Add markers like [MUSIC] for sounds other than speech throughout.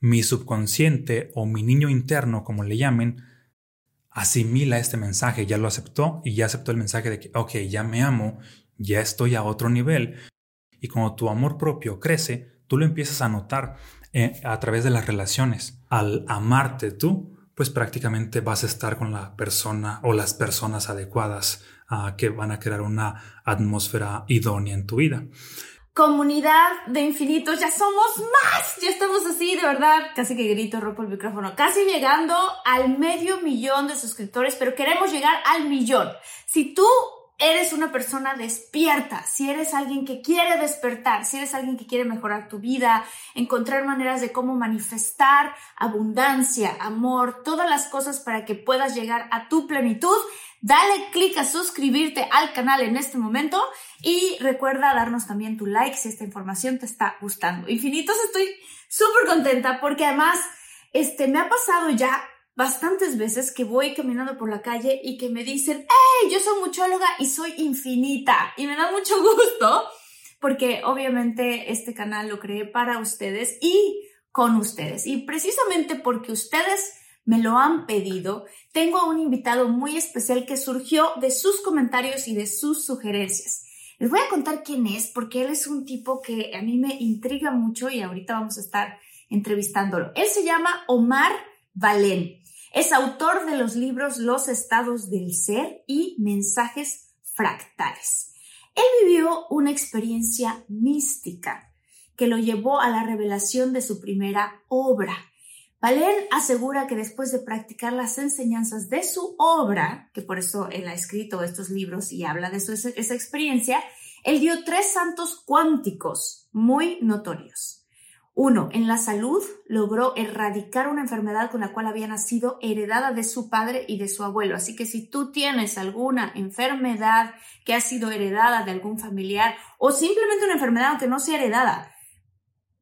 Mi subconsciente o mi niño interno, como le llamen, asimila este mensaje, ya lo aceptó y ya aceptó el mensaje de que, ok, ya me amo, ya estoy a otro nivel. Y cuando tu amor propio crece, tú lo empiezas a notar eh, a través de las relaciones. Al amarte tú, pues prácticamente vas a estar con la persona o las personas adecuadas ah, que van a crear una atmósfera idónea en tu vida comunidad de infinitos, ya somos más, ya estamos así, de verdad, casi que grito, rompo el micrófono, casi llegando al medio millón de suscriptores, pero queremos llegar al millón. Si tú eres una persona despierta, si eres alguien que quiere despertar, si eres alguien que quiere mejorar tu vida, encontrar maneras de cómo manifestar abundancia, amor, todas las cosas para que puedas llegar a tu plenitud, Dale clic a suscribirte al canal en este momento y recuerda darnos también tu like si esta información te está gustando. Infinitos, estoy súper contenta porque además este, me ha pasado ya bastantes veces que voy caminando por la calle y que me dicen, ¡Hey! Yo soy muchóloga y soy infinita. Y me da mucho [LAUGHS] gusto porque obviamente este canal lo creé para ustedes y con ustedes. Y precisamente porque ustedes me lo han pedido, tengo a un invitado muy especial que surgió de sus comentarios y de sus sugerencias. Les voy a contar quién es, porque él es un tipo que a mí me intriga mucho y ahorita vamos a estar entrevistándolo. Él se llama Omar Valén. Es autor de los libros Los estados del ser y Mensajes fractales. Él vivió una experiencia mística que lo llevó a la revelación de su primera obra, Valen asegura que después de practicar las enseñanzas de su obra, que por eso él ha escrito estos libros y habla de su, esa experiencia, él dio tres santos cuánticos muy notorios. Uno, en la salud logró erradicar una enfermedad con la cual había nacido heredada de su padre y de su abuelo. Así que si tú tienes alguna enfermedad que ha sido heredada de algún familiar o simplemente una enfermedad que no sea heredada,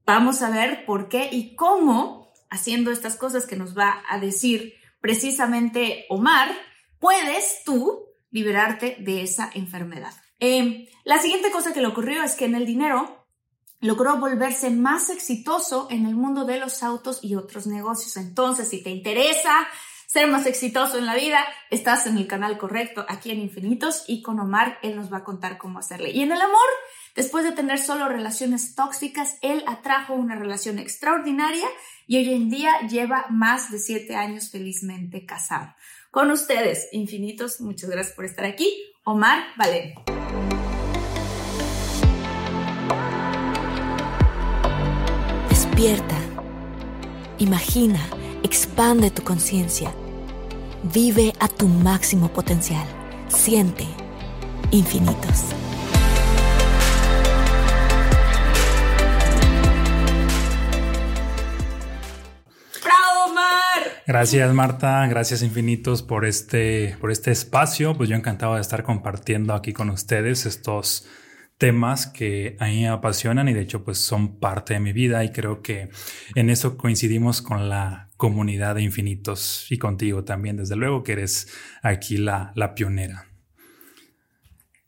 vamos a ver por qué y cómo haciendo estas cosas que nos va a decir precisamente Omar, puedes tú liberarte de esa enfermedad. Em, la siguiente cosa que le ocurrió es que en el dinero logró volverse más exitoso en el mundo de los autos y otros negocios. Entonces, si te interesa ser más exitoso en la vida, estás en el canal correcto aquí en Infinitos y con Omar él nos va a contar cómo hacerle. Y en el amor, después de tener solo relaciones tóxicas, él atrajo una relación extraordinaria y hoy en día lleva más de siete años felizmente casado. Con ustedes, infinitos, muchas gracias por estar aquí, Omar Valén. Despierta, imagina, expande tu conciencia, vive a tu máximo potencial, siente infinitos. Gracias Marta, gracias infinitos por este, por este espacio. Pues yo encantado de estar compartiendo aquí con ustedes estos temas que a mí me apasionan y de hecho pues son parte de mi vida y creo que en eso coincidimos con la comunidad de infinitos y contigo también, desde luego que eres aquí la, la pionera.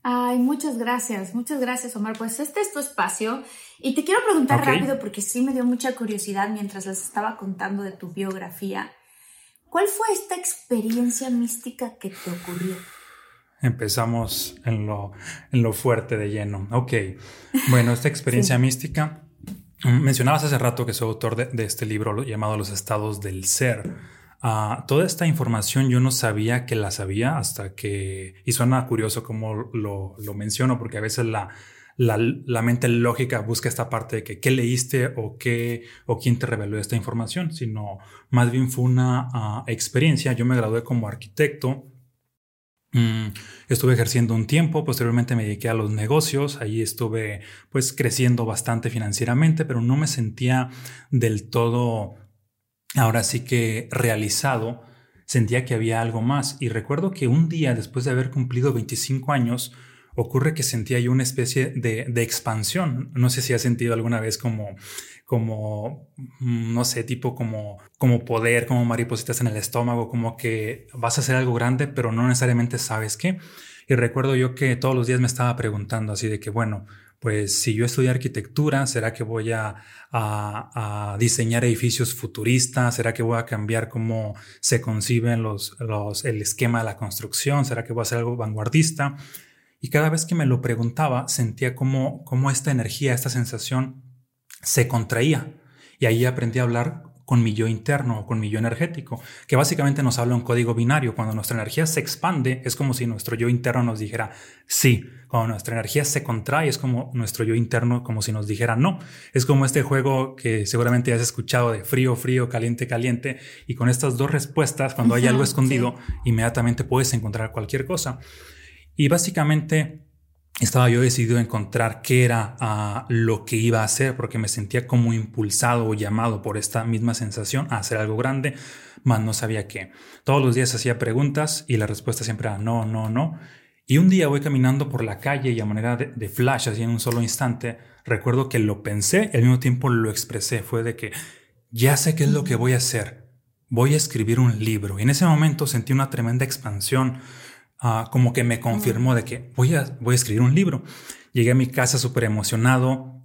Ay, muchas gracias, muchas gracias Omar. Pues este es tu espacio y te quiero preguntar rápido porque sí me dio mucha curiosidad mientras les estaba contando de tu biografía. ¿Cuál fue esta experiencia mística que te ocurrió? Empezamos en lo, en lo fuerte de lleno. Ok, bueno, esta experiencia mística Mm, mencionabas hace rato que soy autor de, este libro llamado Los estados del ser. Ah, toda esta información yo no sabía que la sabía hasta que, y suena curioso como lo, lo menciono, porque a veces la, la, la, mente lógica busca esta parte de que qué leíste o qué o quién te reveló esta información, sino más bien fue una ah, experiencia. Yo me gradué como arquitecto Mm, estuve ejerciendo un tiempo, posteriormente me dediqué a los negocios, ahí estuve pues creciendo bastante financieramente, pero no me sentía del todo, ahora sí que realizado, sentía que había algo más. Y recuerdo que un día, después de haber cumplido 25 años, ocurre que sentía yo una especie de, de expansión. No sé si has sentido alguna vez como como, mm, no sé, tipo como, como poder, como maripositas en el estómago, como que vas a hacer algo grande, pero no necesariamente sabes qué. Y recuerdo yo que todos los días me estaba preguntando así de que, bueno, pues si yo estudio arquitectura, ¿será que voy a, a, diseñar edificios futuristas? ¿Será que voy a cambiar cómo se conciben los, los, el esquema de la construcción? ¿Será que voy a hacer algo vanguardista? Y cada vez que me lo preguntaba, sentía como, como esta energía, esta sensación se contraía. Y ahí aprendí a hablar con mi yo interno o con mi yo energético, que básicamente nos habla un código binario. Cuando nuestra energía se expande, es como si nuestro yo interno nos dijera sí. Cuando nuestra energía se contrae, es como nuestro yo interno, como si nos dijera no. Es como este juego que seguramente has escuchado de frío, frío, caliente, caliente. Y con estas dos respuestas, cuando hay algo escondido, inmediatamente puedes encontrar cualquier cosa. Y básicamente estaba yo decidido a encontrar qué era ah, lo que iba a hacer, porque me sentía como impulsado o llamado por esta misma sensación a hacer algo grande, mas no sabía qué. Todos los días hacía preguntas y la respuesta siempre era no, no, no. Y un día voy caminando por la calle y a manera de, de flash, así en un solo instante, recuerdo que lo pensé y al mismo tiempo lo expresé. Fue de que ya sé qué es lo que voy a hacer. Voy a escribir un libro. Y en ese momento sentí una tremenda expansión Ah, como que me confirmó de que voy a, voy a escribir un libro. Llegué a mi casa súper emocionado,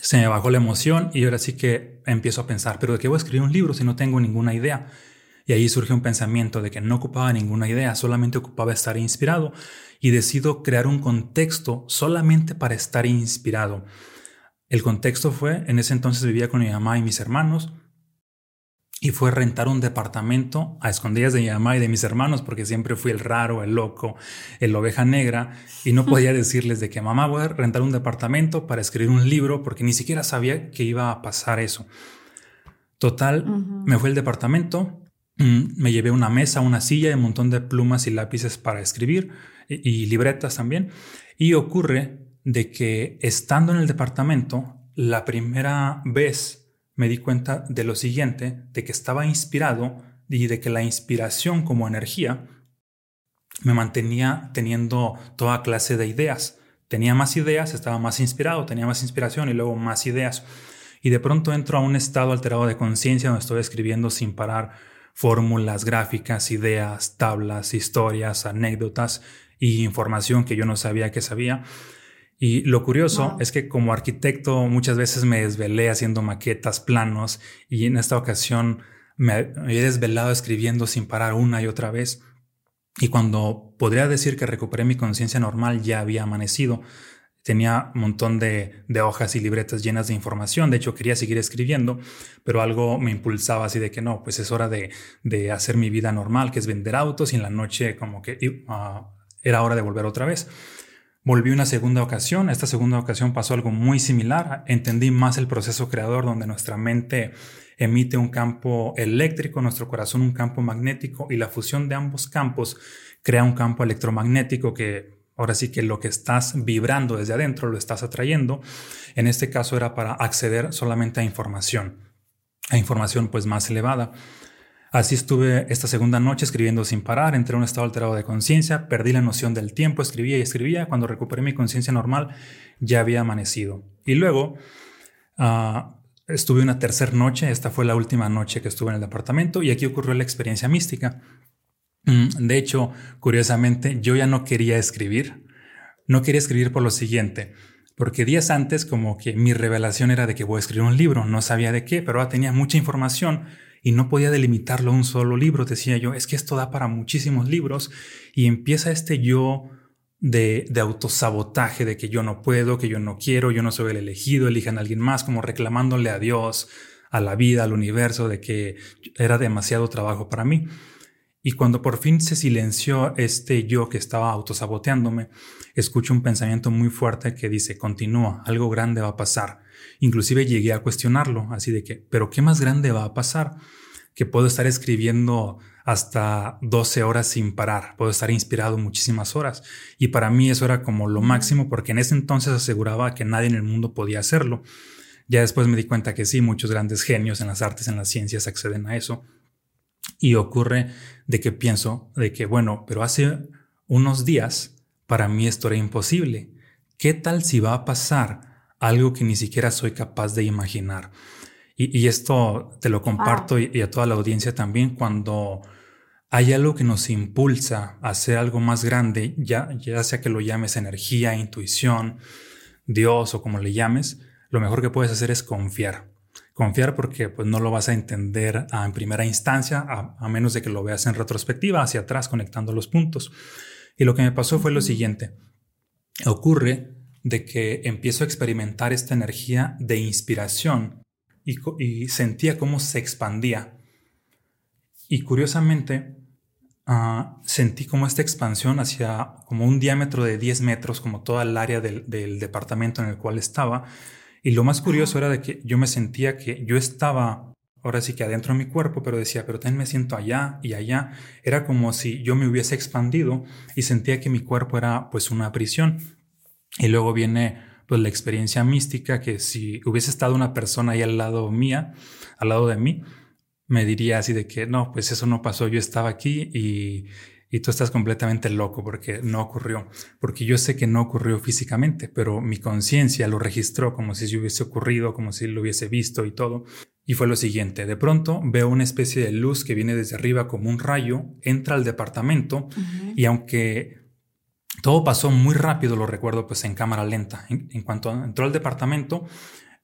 se me bajó la emoción y ahora sí que empiezo a pensar, pero ¿de qué voy a escribir un libro si no tengo ninguna idea? Y ahí surge un pensamiento de que no ocupaba ninguna idea, solamente ocupaba estar inspirado y decido crear un contexto solamente para estar inspirado. El contexto fue, en ese entonces vivía con mi mamá y mis hermanos, y fue rentar un departamento a escondidas de mi mamá y de mis hermanos porque siempre fui el raro, el loco, el oveja negra y no podía [LAUGHS] decirles de que mamá voy a rentar un departamento para escribir un libro porque ni siquiera sabía que iba a pasar eso. Total, me fue el departamento, mm, me llevé una mesa, una silla y un montón de plumas y lápices para escribir y, y libretas también y ocurre de que estando en el departamento la primera vez me di cuenta de lo siguiente, de que estaba inspirado y de que la inspiración como energía me mantenía teniendo toda clase de ideas. Tenía más ideas, estaba más inspirado, tenía más inspiración y luego más ideas. Y de pronto entro a un estado alterado de conciencia donde estoy escribiendo sin parar fórmulas, gráficas, ideas, tablas, historias, anécdotas y información que yo no sabía que sabía. Y lo curioso es que como arquitecto muchas veces me desvelé haciendo maquetas, planos y en esta ocasión me he desvelado escribiendo sin parar una y otra vez. Y cuando podría decir que recuperé mi conciencia normal ya había amanecido. Tenía un montón de, hojas y libretas llenas de información. De hecho, quería seguir escribiendo, pero algo me impulsaba así de que no, pues es hora de, hacer mi vida normal, que es vender autos y en la noche como que ah, era hora de volver otra vez. Volví una segunda ocasión, esta segunda ocasión pasó algo muy similar, entendí más el proceso creador donde nuestra mente emite un campo eléctrico, nuestro corazón un campo magnético y la fusión de ambos campos crea un campo electromagnético que ahora sí que lo que estás vibrando desde adentro lo estás atrayendo. En este caso era para acceder solamente a información, a información pues más elevada. Así estuve esta segunda noche escribiendo sin parar, entré en un estado alterado de conciencia, perdí la noción del tiempo, escribía y escribía. Cuando recuperé mi conciencia normal, ya había amanecido. Y luego ah, estuve una tercera noche, esta fue la última noche que estuve en el departamento y aquí ocurrió la experiencia mística. Mm, de hecho, curiosamente, yo ya no quería escribir. No quería escribir por lo siguiente, porque días antes como que mi revelación era de que voy a escribir un libro, no sabía de qué, pero tenía mucha información y no podía delimitarlo a un solo libro. Decía yo, es que esto da para muchísimos libros y empieza este yo de, de, autosabotaje, de que yo no puedo, que yo no quiero, yo no soy el elegido, elijan a alguien más, como reclamándole a Dios, a la vida, al universo, de que era demasiado trabajo para mí. Y cuando por fin se silenció este yo que estaba autosaboteándome, escucho un pensamiento muy fuerte que dice, continúa, algo grande va a pasar. Inclusive llegué a cuestionarlo, así de que, pero ¿qué más grande va a pasar? Que puedo estar escribiendo hasta 12 horas sin parar, puedo estar inspirado muchísimas horas. Y para mí eso era como lo máximo porque en ese entonces aseguraba que nadie en el mundo podía hacerlo. Ya después me di cuenta que sí, muchos grandes genios en las artes, en las ciencias acceden a eso. Y ocurre de que pienso de que, bueno, pero hace unos días para mí esto era imposible. ¿Qué tal si va a pasar algo que ni siquiera soy capaz de imaginar? Y, esto te lo comparto y, a toda la audiencia también cuando hay algo que nos impulsa a hacer algo más grande, ya, ya sea que lo llames energía, intuición, Dios o como le llames, lo mejor que puedes hacer es confiar. Confiar porque pues, no lo vas a entender en primera instancia, a, menos de que lo veas en retrospectiva, hacia atrás, conectando los puntos. Y lo que me pasó fue lo siguiente. Ocurre de que empiezo a experimentar esta energía de inspiración y, sentía cómo se expandía. Y curiosamente, ah, sentí como esta expansión hacia como un diámetro de 10 metros, como toda el área del, del departamento en el cual estaba, y lo más curioso era de que yo me sentía que yo estaba ahora sí que adentro de mi cuerpo, pero decía, pero también me siento allá y allá. Era como si yo me hubiese expandido y sentía que mi cuerpo era pues una prisión. Y luego viene pues la experiencia mística que si hubiese estado una persona ahí al lado mía, al lado de mí, me diría así de que no, pues eso no pasó, yo estaba aquí y y tú estás completamente loco porque no ocurrió, porque yo sé que no ocurrió físicamente, pero mi conciencia lo registró como si hubiese ocurrido, como si lo hubiese visto y todo. Y fue lo siguiente, de pronto veo una especie de luz que viene desde arriba como un rayo, entra al departamento y aunque todo pasó muy rápido, lo recuerdo pues en cámara lenta, en, cuanto entró al departamento,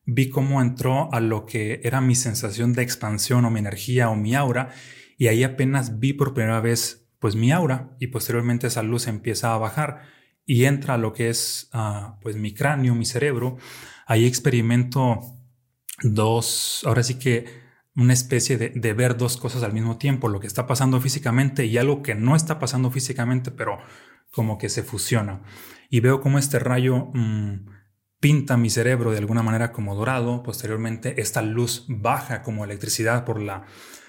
vi cómo entró a lo que era mi sensación de expansión o mi energía o mi aura y ahí apenas vi por primera vez pues mi aura y posteriormente esa luz empieza a bajar y entra a lo que es ah, pues mi cráneo, mi cerebro. Ahí experimento dos, ahora sí que una especie de, ver dos cosas al mismo tiempo, lo que está pasando físicamente y algo que no está pasando físicamente, pero como que se fusiona. Y veo como este rayo mm, pinta mi cerebro de alguna manera como dorado, posteriormente esta luz baja como electricidad por la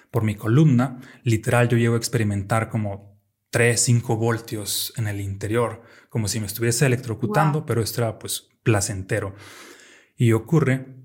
por mi columna, literal yo llego a experimentar como 3, 5 voltios en el interior, como si me estuviese electrocutando, pero esto era pues placentero. Y ocurre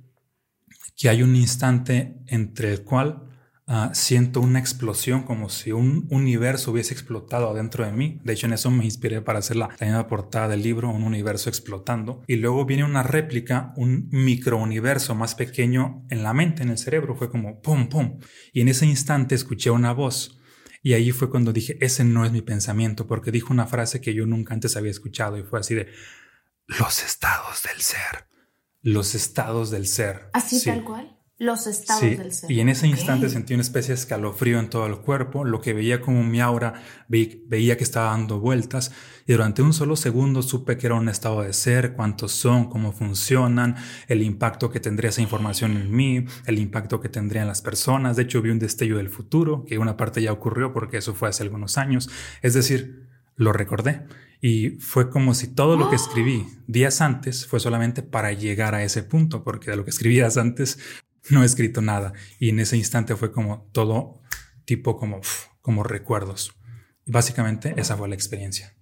que hay un instante entre el cual Ah, siento una explosión como si un universo hubiese explotado adentro de mí. De hecho, en eso me inspiré para hacer la, la portada del libro, un universo explotando. Y luego viene una réplica, un microuniverso más pequeño en la mente, en el cerebro. Fue como pum, pum. Y en ese instante escuché una voz. Y ahí fue cuando dije, ese no es mi pensamiento, porque dijo una frase que yo nunca antes había escuchado y fue así de, los estados del ser. Los estados del ser. Así tal cual los estados del ser. Y en ese instante sentí una especie de escalofrío en todo el cuerpo, lo que veía como mi aura, veía que estaba dando vueltas y durante un solo segundo supe que era un estado de ser, cuántos son, cómo funcionan, el impacto que tendría esa información en mí, el impacto que tendría en las personas. De hecho, vi un destello del futuro, que una parte ya ocurrió porque eso fue hace algunos años. Es decir, lo recordé. Y fue como si todo lo que escribí días antes fue solamente para llegar a ese punto, porque de lo que escribías antes no he escrito nada. Y en ese instante fue como todo tipo como, como recuerdos. Y básicamente esa fue la experiencia.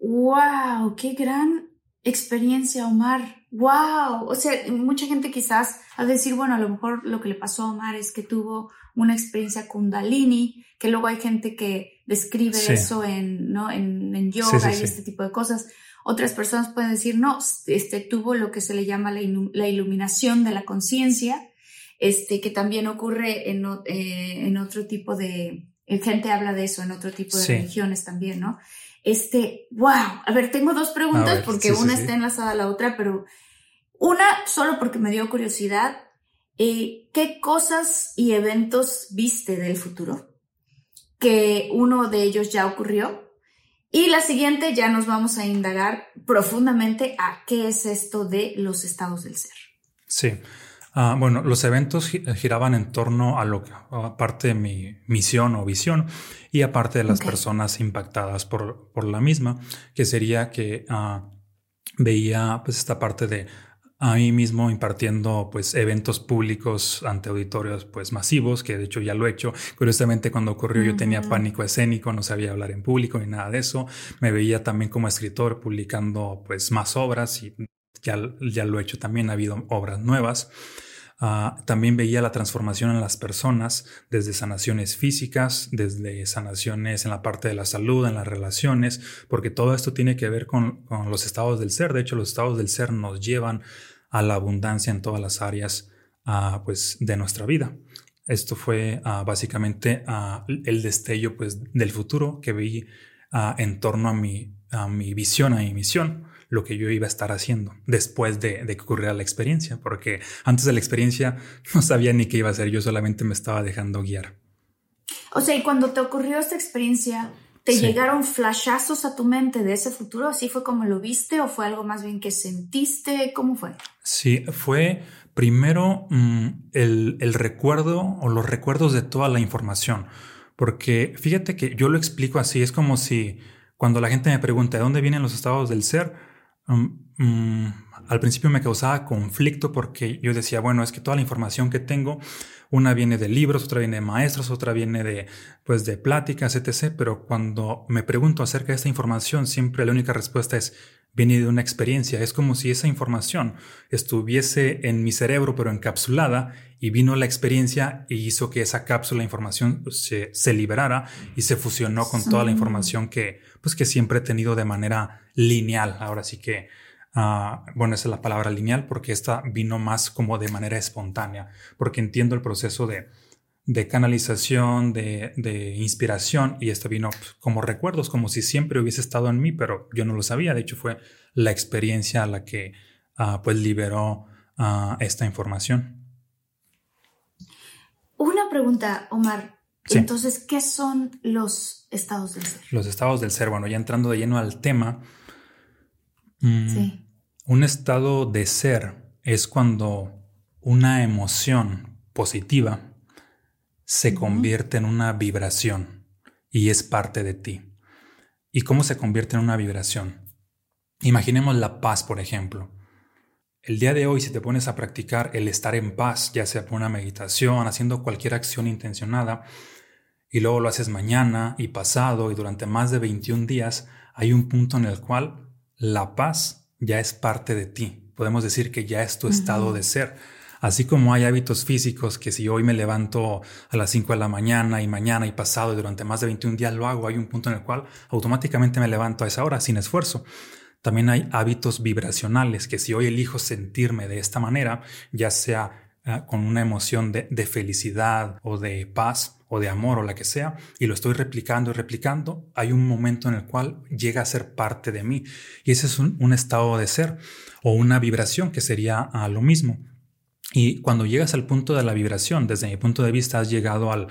¡Wow! ¡Qué gran experiencia, Omar! ¡Wow! O sea, mucha gente quizás a decir, bueno, a lo mejor lo que le pasó a Omar es que tuvo una experiencia kundalini, que luego hay gente que describe eso en, ¿no? en, yoga y este tipo de cosas. Otras personas pueden decir, no, este, tuvo lo que se le llama la, iluminación de la conciencia, este, que también ocurre en, eh, en, otro tipo de, gente habla de eso, en otro tipo de religiones también, ¿no? Este, wow, a ver, tengo dos preguntas porque una está enlazada a la otra, pero una solo porque me dio curiosidad. Eh, ¿Qué cosas y eventos viste del futuro? Que uno de ellos ya ocurrió Y la siguiente ya nos vamos a indagar profundamente a qué es esto de los estados del ser. Sí. Ah, bueno, los eventos giraban en torno a lo que, aparte de mi misión o visión y aparte de las personas impactadas por, por, la misma, que sería que uh, veía pues esta parte de a mí mismo impartiendo pues eventos públicos ante auditorios pues masivos, que de hecho ya lo he hecho. Curiosamente cuando ocurrió yo tenía pánico escénico, no sabía hablar en público ni nada de eso. Me veía también como escritor publicando pues más obras y ya, ya lo he hecho también, ha habido obras nuevas. Ah, también veía la transformación en las personas, desde sanaciones físicas, desde sanaciones en la parte de la salud, en las relaciones, porque todo esto tiene que ver con, los estados del ser. De hecho, los estados del ser nos llevan a la abundancia en todas las áreas ah, pues, de nuestra vida. Esto fue ah, básicamente el destello pues, del futuro que vi en torno a mi, a mi visión, a mi misión lo que yo iba a estar haciendo después de, que ocurriera la experiencia, porque antes de la experiencia [LAUGHS] no sabía ni qué iba a hacer, yo solamente me estaba dejando guiar. O sea, y cuando te ocurrió esta experiencia, ¿te llegaron flashazos a tu mente de ese futuro? ¿Así fue como lo viste o fue algo más bien que sentiste? ¿Cómo fue? Sí, fue primero mm, el, el recuerdo o los recuerdos de toda la información, porque fíjate que yo lo explico así, es como si cuando la gente me pregunta de dónde vienen los estados del ser, Mm, al principio me causaba conflicto porque yo decía, bueno, es que toda la información que tengo, una viene de libros, otra viene de maestros, otra viene de, pues, de pláticas, etc. Pero cuando me pregunto acerca de esta información, siempre la única respuesta es, viene de una experiencia. Es como si esa información estuviese en mi cerebro, pero encapsulada, y vino la experiencia y hizo que esa cápsula de información se, se liberara y se fusionó con toda la información que, pues, que siempre he tenido de manera lineal. Ahora sí que, uh, bueno, esa es la palabra lineal porque esta vino más como de manera espontánea, porque entiendo el proceso de, de canalización, de, de, inspiración, y esto vino pues, como recuerdos, como si siempre hubiese estado en mí, pero yo no lo sabía. De hecho, fue la experiencia la que uh, pues liberó uh, esta información. Una pregunta, Omar. Entonces, ¿qué son los estados del ser? Los estados del ser, bueno, ya entrando de lleno al tema, mm, un estado de ser es cuando una emoción positiva se convierte en una vibración y es parte de ti. ¿Y cómo se convierte en una vibración? Imaginemos la paz, por ejemplo. El día de hoy, si te pones a practicar el estar en paz, ya sea por una meditación, haciendo cualquier acción intencionada, y luego lo haces mañana y pasado y durante más de 21 días, hay un punto en el cual la paz ya es parte de ti. Podemos decir que ya es tu estado de ser Así como hay hábitos físicos que si hoy me levanto a las 5 de la mañana y mañana y pasado y durante más de 21 días lo hago, hay un punto en el cual automáticamente me levanto a esa hora sin esfuerzo. También hay hábitos vibracionales que si hoy elijo sentirme de esta manera, ya sea eh, con una emoción de, felicidad o de paz o de amor o la que sea, y lo estoy replicando y replicando, hay un momento en el cual llega a ser parte de mí. Y ese es un, estado de ser o una vibración que sería a lo mismo. Y cuando llegas al punto de la vibración, desde mi punto de vista, has llegado al,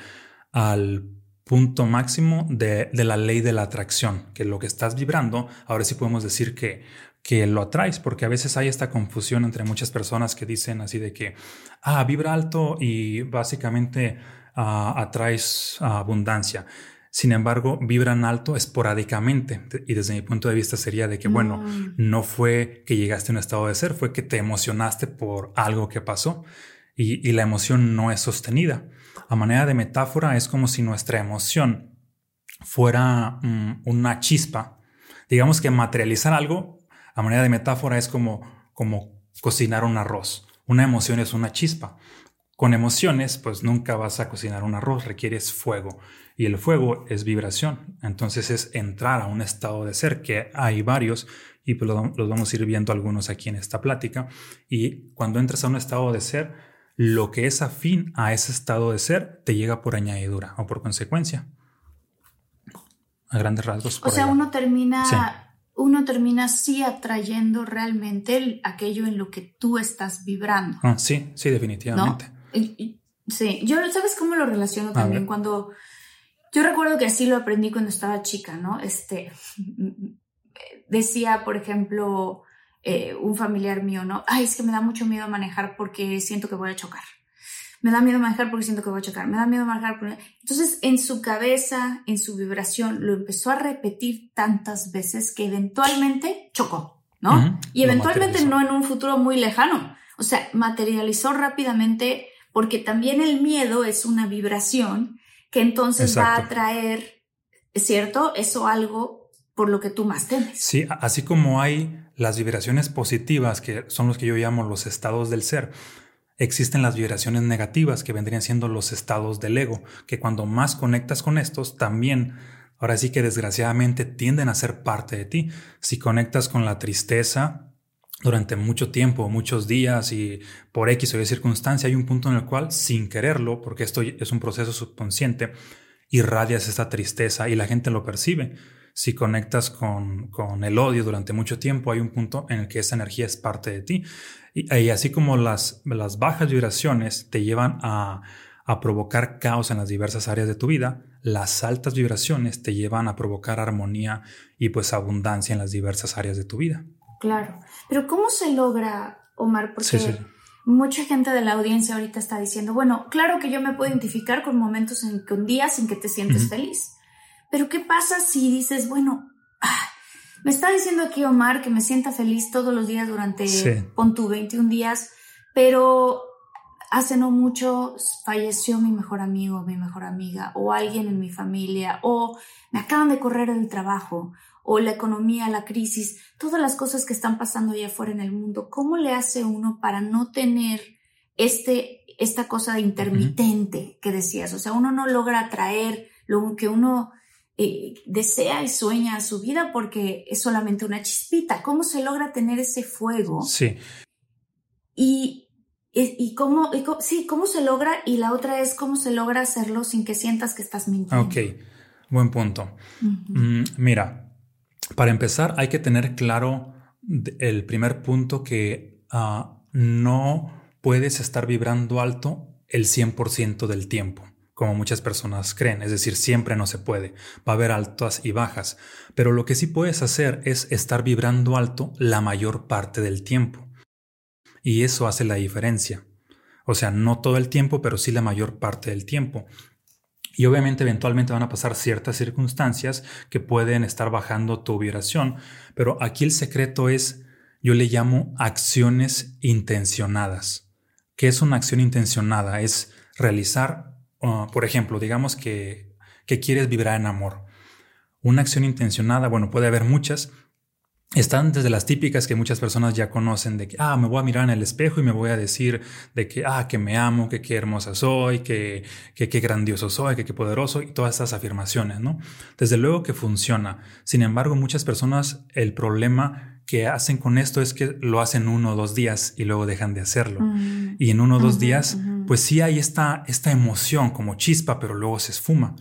al punto máximo de, de, la ley de la atracción, que lo que estás vibrando, ahora sí podemos decir que, que lo atraes, porque a veces hay esta confusión entre muchas personas que dicen así de que, ah, vibra alto y básicamente uh, atraes abundancia. Sin embargo, vibran alto esporádicamente. Y desde mi punto de vista sería de que, bueno, mm. no fue que llegaste a un estado de ser, fue que te emocionaste por algo que pasó y, la emoción no es sostenida. A manera de metáfora, es como si nuestra emoción fuera mm, una chispa. Digamos que materializar algo, a manera de metáfora, es como, como cocinar un arroz. Una emoción es una chispa. Con emociones, pues nunca vas a cocinar un arroz, requieres fuego. Y el fuego es vibración, entonces es entrar a un estado de ser, que hay varios, y pues los vamos a ir viendo algunos aquí en esta plática. Y cuando entras a un estado de ser, lo que es afín a ese estado de ser te llega por añadidura o por consecuencia. A grandes rasgos. O sea, uno termina, uno termina sí atrayendo realmente aquello en lo que tú estás vibrando. Ah, sí, sí, definitivamente. sí, yo, ¿sabes cómo lo relaciono también? Cuando Yo recuerdo que así lo aprendí cuando estaba chica, ¿no? Este, [LAUGHS] decía, por ejemplo, eh, un familiar mío, ¿no? Ay, es que me da mucho miedo manejar porque siento que voy a chocar. Me da miedo manejar porque siento que voy a chocar. Me da miedo manejar porque... Entonces, en su cabeza, en su vibración, lo empezó a repetir tantas veces que eventualmente chocó, ¿no? Y eventualmente no en un futuro muy lejano. O sea, materializó rápidamente porque también el miedo es una vibración que entonces va a traer, ¿cierto? Eso algo por lo que tú más temes. Sí, así como hay las vibraciones positivas, que son los que yo llamo los estados del ser, existen las vibraciones negativas, que vendrían siendo los estados del ego, que cuando más conectas con estos, también, ahora sí que desgraciadamente tienden a ser parte de ti. Si conectas con la tristeza, durante mucho tiempo, muchos días y por X o Y circunstancia, hay un punto en el cual, sin quererlo, porque esto es un proceso subconsciente, irradias esta tristeza y la gente lo percibe. Si conectas con, con el odio durante mucho tiempo, hay un punto en el que esa energía es parte de ti. Y, y así como las, las bajas vibraciones te llevan a, a provocar caos en las diversas áreas de tu vida, las altas vibraciones te llevan a provocar armonía y pues abundancia en las diversas áreas de tu vida. Claro. Pero ¿cómo se logra, Omar? Porque mucha gente de la audiencia ahorita está diciendo, bueno, claro que yo me puedo identificar con momentos en que un día sin que te sientes feliz. Pero ¿qué pasa si dices, bueno, ah, me está diciendo aquí Omar que me sienta feliz todos los días durante, pon tu 21 días, pero hace no mucho falleció mi mejor amigo, mi mejor amiga, o alguien en mi familia, o me acaban de correr del trabajo, o la economía, la crisis, todas las cosas que están pasando allá afuera en el mundo, ¿cómo le hace uno para no tener este, esta cosa intermitente que decías? O sea, uno no logra atraer lo que uno eh, desea y sueña a su vida porque es solamente una chispita. ¿Cómo se logra tener ese fuego? Sí. Y, y, cómo, sí, cómo se logra, y la otra es cómo se logra hacerlo sin que sientas que estás mintiendo. Ok, buen punto. Mm, mira, para empezar, hay que tener claro el primer punto que ah, no puedes estar vibrando alto el 100% del tiempo, como muchas personas creen, es decir, siempre no se puede, va a haber altas y bajas, pero lo que sí puedes hacer es estar vibrando alto la mayor parte del tiempo. Y eso hace la diferencia. O sea, no todo el tiempo, pero sí la mayor parte del tiempo. Y obviamente eventualmente van a pasar ciertas circunstancias que pueden estar bajando tu vibración, pero aquí el secreto es, yo le llamo acciones intencionadas. ¿Qué es una acción intencionada? Es realizar, por ejemplo, digamos que, que quieres vibrar en amor. Una acción intencionada, bueno, puede haber muchas, están desde las típicas que muchas personas ya conocen de que, ah, me voy a mirar en el espejo y me voy a decir de que, ah, que me amo, que qué hermosa soy, que, que qué grandioso soy, que qué poderoso y todas estas afirmaciones, ¿no? Desde luego que funciona. Sin embargo, muchas personas, el problema que hacen con esto es que lo hacen uno o dos días y luego dejan de hacerlo. Mm. Y en uno o dos días, pues sí hay esta, esta emoción como chispa, pero luego se esfuma.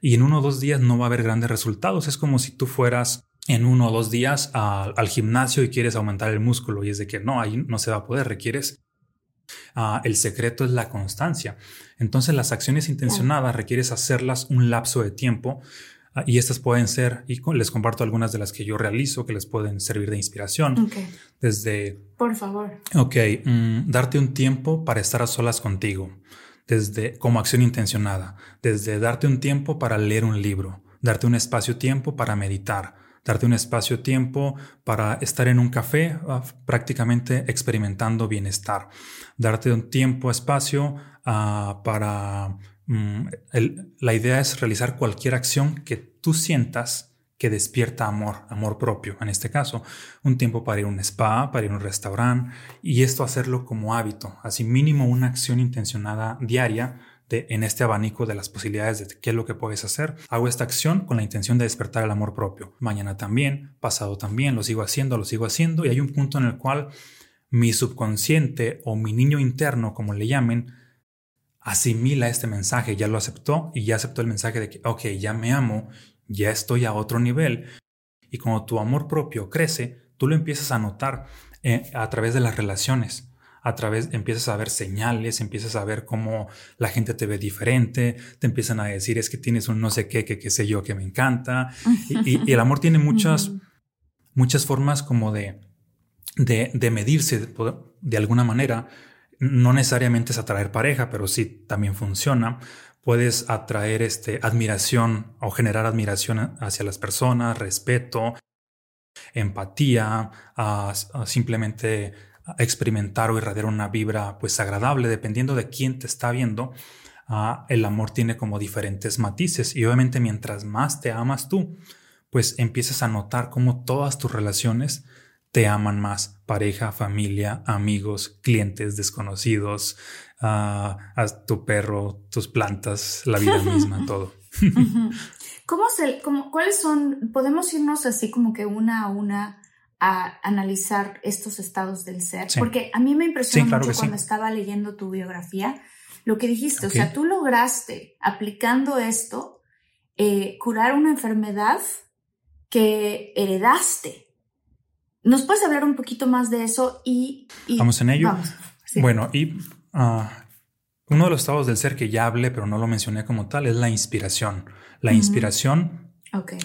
Y en uno o dos días no va a haber grandes resultados. Es como si tú fueras en uno o dos días al gimnasio y quieres aumentar el músculo. Y es de que no, ahí no se va a poder, requieres... Ah, el secreto es la constancia. Entonces las acciones intencionadas requieres hacerlas un lapso de tiempo ah, y estas pueden ser, y les comparto algunas de las que yo realizo que les pueden servir de inspiración. Desde... Por favor. Ok, mm, darte un tiempo para estar a solas contigo, desde como acción intencionada, desde darte un tiempo para leer un libro, darte un espacio-tiempo para meditar, darte un espacio-tiempo para estar en un café ah, prácticamente experimentando bienestar, darte un tiempo, espacio ah, para... Mm, la idea es realizar cualquier acción que tú sientas que despierta amor, amor propio, en este caso, un tiempo para ir a un spa, para ir a un restaurante, y esto hacerlo como hábito, así mínimo una acción intencionada diaria en este abanico de las posibilidades de qué es lo que puedes hacer. Hago esta acción con la intención de despertar el amor propio. Mañana también, pasado también, lo sigo haciendo, lo sigo haciendo y hay un punto en el cual mi subconsciente o mi niño interno, como le llamen, asimila este mensaje, ya lo aceptó y ya aceptó el mensaje de que, ok, ya me amo, ya estoy a otro nivel. Y cuando tu amor propio crece, tú lo empiezas a notar eh, a través de las relaciones a través, empiezas a ver señales, empiezas a ver cómo la gente te ve diferente, te empiezan a decir es que tienes un no sé qué, que qué sé yo, que me encanta. y, el amor tiene [LAUGHS] muchas, muchas formas como de, de, de medirse de, de alguna manera. No necesariamente es atraer pareja, pero sí también funciona puedes atraer este, admiración o generar admiración hacia las personas, respeto, empatía, a, simplemente experimentar o irradiar una vibra pues agradable, dependiendo de quién te está viendo. el amor tiene como diferentes matices y obviamente mientras más te amas tú, pues empiezas a notar cómo todas tus relaciones te aman más, pareja, familia, amigos, clientes, desconocidos, a tu perro, tus plantas, la vida misma, [LAUGHS] todo. ¿Cómo se, cómo, ¿Cuáles son? Podemos irnos así como que una a una a analizar estos estados del ser, porque a mí me impresionó mucho cuando estaba leyendo tu biografía lo que dijiste, o sea, tú lograste aplicando esto eh, curar una enfermedad que heredaste. ¿Nos puedes hablar un poquito más de eso? Y, vamos en ello. Bueno, y Ah, uno de los estados del ser que ya hablé, pero no lo mencioné como tal, es la inspiración. La inspiración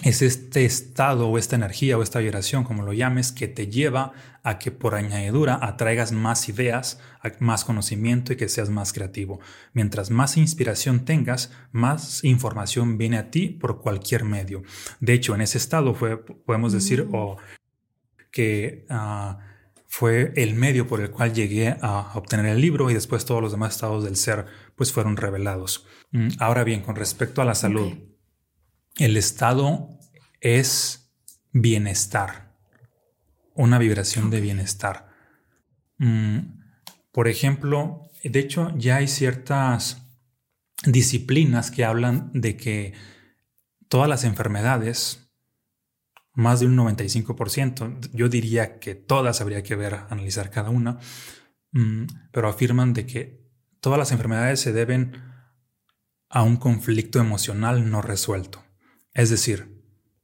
es este estado o esta energía o esta vibración, como lo llames, que te lleva a que por añadidura atraigas más ideas, más conocimiento y que seas más creativo. Mientras más inspiración tengas, más información viene a ti por cualquier medio. De hecho, en ese estado fue, podemos decir mm. o que... Ah, fue el medio por el cual llegué a obtener el libro y después todos los demás estados del ser pues fueron revelados. Mm, ahora bien, con respecto a la salud, el estado es bienestar, una vibración de bienestar. Mm, por ejemplo, de hecho ya hay ciertas disciplinas que hablan de que todas las enfermedades más de un 95%. Yo diría que todas habría que ver, analizar cada una, mm, pero afirman de que todas las enfermedades se deben a un conflicto emocional no resuelto, es decir,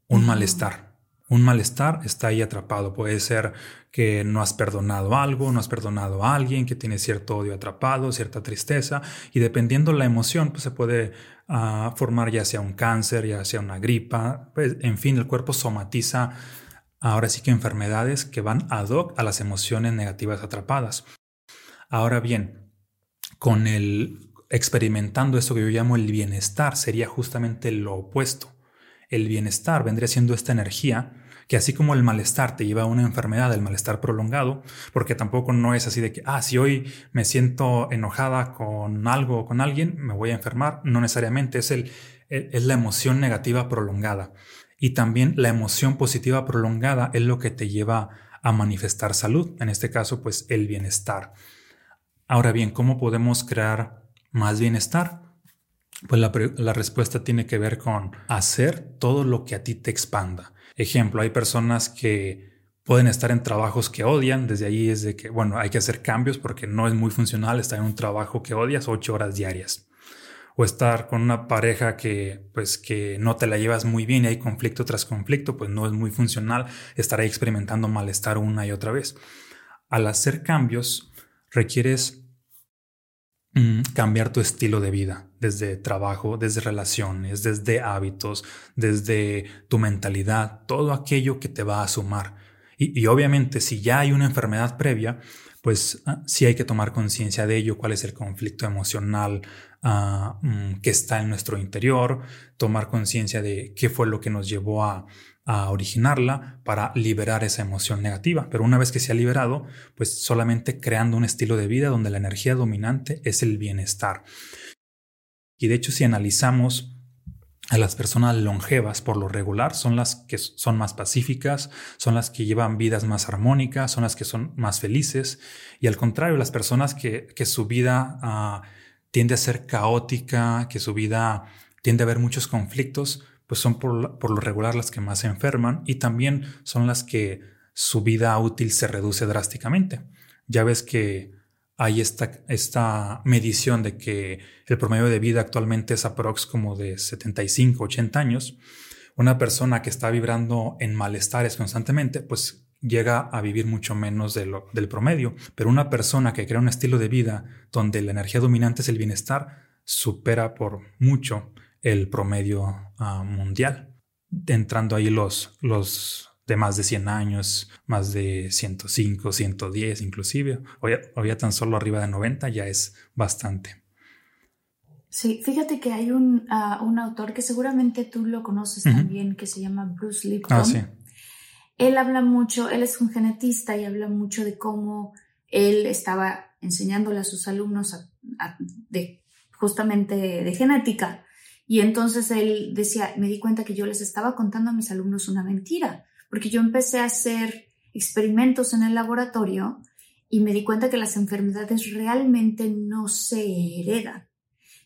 un malestar. Un malestar está ahí atrapado. Puede ser que no has perdonado algo, no has perdonado a alguien, que tiene cierto odio atrapado, cierta tristeza, y dependiendo la emoción, pues se puede ah, formar ya sea un cáncer, ya sea una gripa, pues, en fin, el cuerpo somatiza ahora sí que enfermedades que van ad hoc a las emociones negativas atrapadas. Ahora bien, con el experimentando esto que yo llamo el bienestar, sería justamente lo opuesto. El bienestar vendría siendo esta energía que así como el malestar te lleva a una enfermedad, el malestar prolongado, porque tampoco no es así de que, ah, si hoy me siento enojada con algo o con alguien, me voy a enfermar. No necesariamente, es, el, es la emoción negativa prolongada. Y también la emoción positiva prolongada es lo que te lleva a manifestar salud, en este caso, pues el bienestar. Ahora bien, ¿cómo podemos crear más bienestar? Pues la, respuesta tiene que ver con hacer todo lo que a ti te expanda. Ejemplo, hay personas que pueden estar en trabajos que odian, desde ahí es de que, bueno, hay que hacer cambios porque no es muy funcional estar en un trabajo que odias ocho horas diarias. O estar con una pareja que, pues, que no te la llevas muy bien y hay conflicto tras conflicto, pues no es muy funcional estar ahí experimentando malestar una y otra vez. Al hacer cambios, requieres cambiar tu estilo de vida, desde trabajo, desde relaciones, desde hábitos, desde tu mentalidad, todo aquello que te va a sumar. Y, obviamente si ya hay una enfermedad previa, pues ah, sí hay que tomar conciencia de ello, cuál es el conflicto emocional mm, que está en nuestro interior, tomar conciencia de qué fue lo que nos llevó a, a originarla para liberar esa emoción negativa. Pero una vez que se ha liberado, pues solamente creando un estilo de vida donde la energía dominante es el bienestar. Y de hecho, si analizamos a las personas longevas por lo regular son las que son más pacíficas, son las que llevan vidas más armónicas, son las que son más felices. Y al contrario, las personas que, su vida ah, tiende a ser caótica, que su vida tiende a haber muchos conflictos, pues son por, lo regular las que más se enferman y también son las que su vida útil se reduce drásticamente. Ya ves que hay esta, esta medición de que el promedio de vida actualmente es aprox como de 75, 80 años. Una persona que está vibrando en malestares constantemente, pues llega a vivir mucho menos del promedio. Pero una persona que crea un estilo de vida donde la energía dominante es el bienestar, supera por mucho el promedio uh, mundial. Entrando ahí los, los de más de 100 años, más de 105, 110 inclusive, o ya, tan solo arriba de 90 ya es bastante. Sí, fíjate que hay un, uh, un autor que seguramente tú lo conoces uh -huh. también, que se llama Bruce Lipton. Ah, sí. Él habla mucho, él es un genetista y habla mucho de cómo él estaba enseñándole a sus alumnos a, a, de, justamente de genética. Y entonces él decía, me di cuenta que yo les estaba contando a mis alumnos una mentira, porque yo empecé a hacer experimentos en el laboratorio y me di cuenta que las enfermedades realmente no se heredan.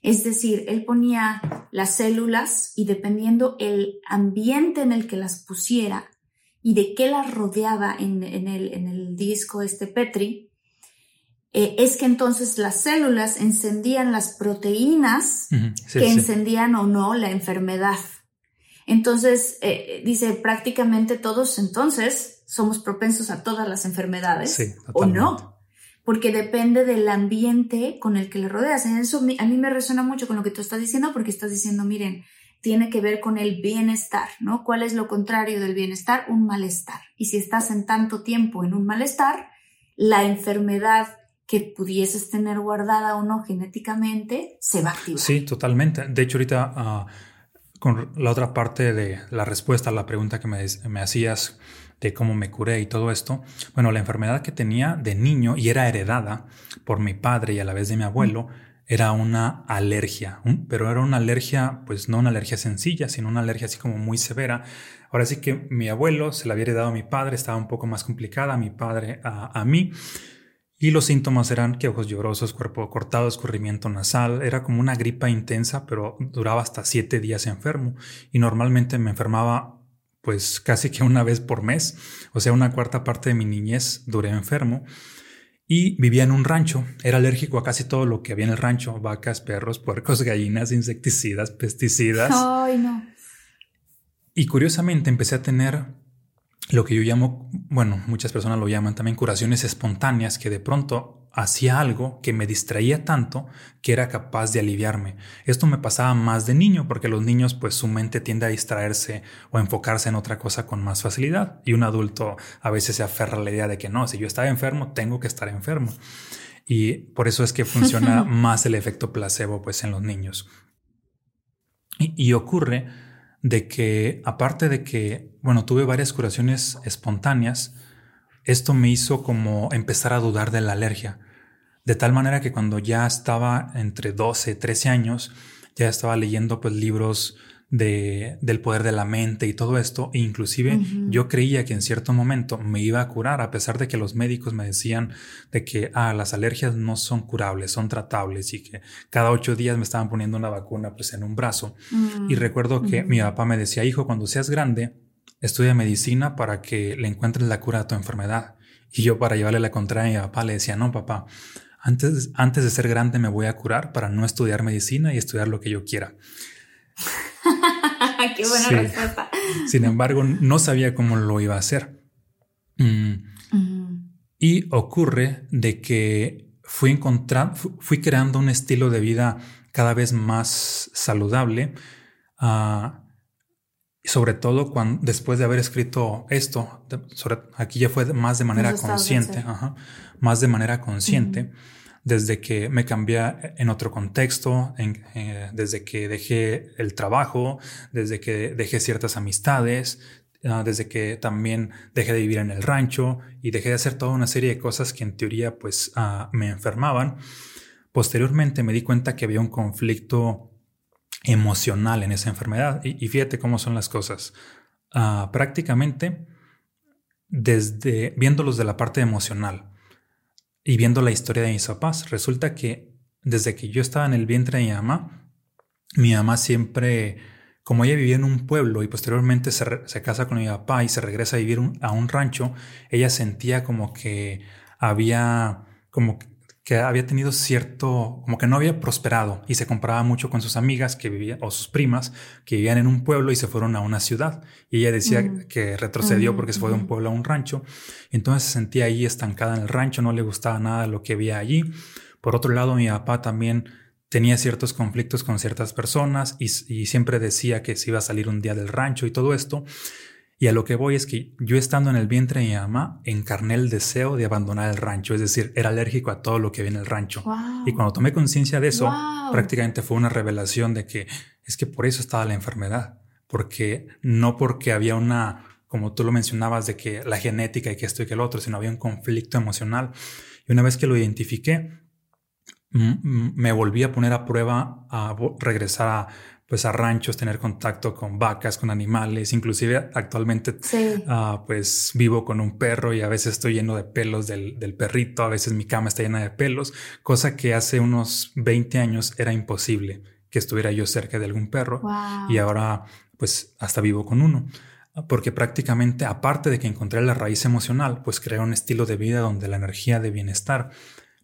Es decir, él ponía las células y dependiendo el ambiente en el que las pusiera y de qué las rodeaba en, el, en el, disco este Petri, eh, es que entonces las células encendían las proteínas uh -huh. sí, que sí. encendían o no la enfermedad. Entonces, eh, dice, prácticamente todos entonces somos propensos a todas las enfermedades sí, o no, porque depende del ambiente con el que le rodeas. En eso a mí me resuena mucho con lo que tú estás diciendo, porque estás diciendo, miren, tiene que ver con el bienestar, ¿no? ¿Cuál es lo contrario del bienestar? Un malestar. Y si estás en tanto tiempo en un malestar, la enfermedad que pudieses tener guardada o no genéticamente se va a activar. Sí, totalmente. De hecho, ahorita uh, con la otra parte de la respuesta a la pregunta que me, me hacías de cómo me curé y todo esto, bueno, la enfermedad que tenía de niño y era heredada por mi padre y a la vez de mi abuelo, mm era una alergia, pero era una alergia, pues no una alergia sencilla, sino una alergia así como muy severa. Ahora sí que mi abuelo se la había heredado a mi padre, estaba un poco más complicada, mi padre a, a mí. Y los síntomas eran que ojos llorosos, cuerpo cortado, escurrimiento nasal. Era como una gripa intensa, pero duraba hasta siete días enfermo. Y normalmente me enfermaba pues casi que una vez por mes. O sea, una cuarta parte de mi niñez duré enfermo y vivía en un rancho. Era alérgico a casi todo lo que había en el rancho: vacas, perros, puercos, gallinas, insecticidas, pesticidas. Ay, no. Y curiosamente empecé a tener lo que yo llamo, bueno, muchas personas lo llaman también curaciones espontáneas, que de pronto hacía algo que me distraía tanto que era capaz de aliviarme. Esto me pasaba más de niño porque los niños pues su mente tiende a distraerse o a enfocarse en otra cosa con más facilidad y un adulto a veces se aferra a la idea de que no, si yo estaba enfermo tengo que estar enfermo. Y por eso es que funciona [LAUGHS] más el efecto placebo pues en los niños. Y, y ocurre de que aparte de que, bueno, tuve varias curaciones espontáneas, esto me hizo como empezar a dudar de la alergia. De tal manera que cuando ya estaba entre 12, 13 años, ya estaba leyendo pues libros de, del poder de la mente y todo esto. E inclusive uh -huh. yo creía que en cierto momento me iba a curar, a pesar de que los médicos me decían de que ah, las alergias no son curables, son tratables y que cada ocho días me estaban poniendo una vacuna pues en un brazo. Uh -huh. Y recuerdo que uh -huh. mi papá me decía, hijo, cuando seas grande, estudia medicina para que le encuentres la cura a tu enfermedad. Y yo para llevarle la contraria a mi papá le decía, no, papá, antes, antes de ser grande me voy a curar para no estudiar medicina y estudiar lo que yo quiera. [LAUGHS] Qué buena sí. respuesta. Sin embargo, no sabía cómo lo iba a hacer. Mm. Uh -huh. Y ocurre de que fui encontrando, fui creando un estilo de vida cada vez más saludable. Uh, sobre todo cuando después de haber escrito esto, sobre, aquí ya fue más de manera consciente, ajá, más de manera consciente, uh -huh. Desde que me cambié en otro contexto, eh, desde que dejé el trabajo, desde que dejé ciertas amistades, uh, desde que también dejé de vivir en el rancho y dejé de hacer toda una serie de cosas que en teoría pues uh, me enfermaban. Posteriormente me di cuenta que había un conflicto emocional en esa enfermedad. Y, fíjate cómo son las cosas. Uh, prácticamente desde viéndolos de la parte emocional y viendo la historia de mis papás, resulta que desde que yo estaba en el vientre de mi mamá, mi mamá siempre, como ella vivía en un pueblo y posteriormente se, se casa con mi papá y se regresa a vivir a un rancho, ella sentía como que había, como que había tenido cierto, como que no había prosperado y se comparaba mucho con sus amigas que vivían, o sus primas, que vivían en un pueblo y se fueron a una ciudad. Y ella decía Mm. que retrocedió Mm, porque se fue de un pueblo a un rancho. Entonces se sentía ahí estancada en el rancho, no le gustaba nada lo que veía allí. Por otro lado, mi papá también tenía ciertos conflictos con ciertas personas y, y siempre decía que se iba a salir un día del rancho y todo esto. Y a lo que voy es que yo estando en el vientre de mi mamá encarné el deseo de abandonar el rancho, es decir, era alérgico a todo lo que viene en el rancho. Wow. Y cuando tomé conciencia de eso, Wow. prácticamente fue una revelación de que es que por eso estaba la enfermedad, porque no porque había una, como tú lo mencionabas, de que la genética y que esto y que el otro, sino había un conflicto emocional. Y una vez que lo identifiqué, me volví a poner a prueba a regresar a pues a ranchos, tener contacto con vacas, con animales, inclusive actualmente Sí. Ah, pues vivo con un perro y a veces estoy lleno de pelos del, del perrito, a veces mi cama está llena de pelos, cosa que hace unos 20 años era imposible que estuviera yo cerca de algún perro Wow. y ahora pues hasta vivo con uno. Porque prácticamente, aparte de que encontré la raíz emocional, pues creé un estilo de vida donde la energía de bienestar,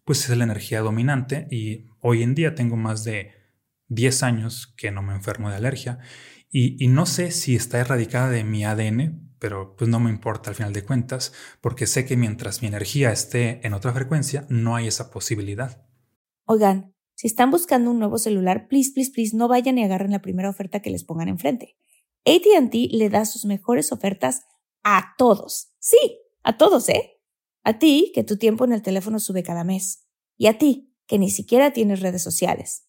pues es la energía dominante y hoy en día tengo más de 10 años que no me enfermo de alergia y, no sé si está erradicada de mi ADN, pero pues no me importa al final de cuentas, porque sé que mientras mi energía esté en otra frecuencia, no hay esa posibilidad. Oigan, si están buscando un nuevo celular, please, please, please, no vayan y agarren la primera oferta que les pongan enfrente. ATT le da sus mejores ofertas a todos. Sí, a todos, ¿eh? A ti, que tu tiempo en el teléfono sube cada mes. Y a ti, que ni siquiera tienes redes sociales.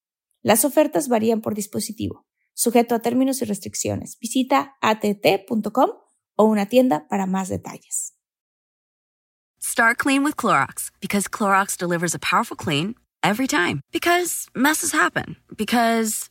Las ofertas varían por dispositivo, sujeto a términos y restricciones. Visita att.com o una tienda para más detalles. Start clean with Clorox because Clorox delivers a powerful clean every time. Because messes happen. Because.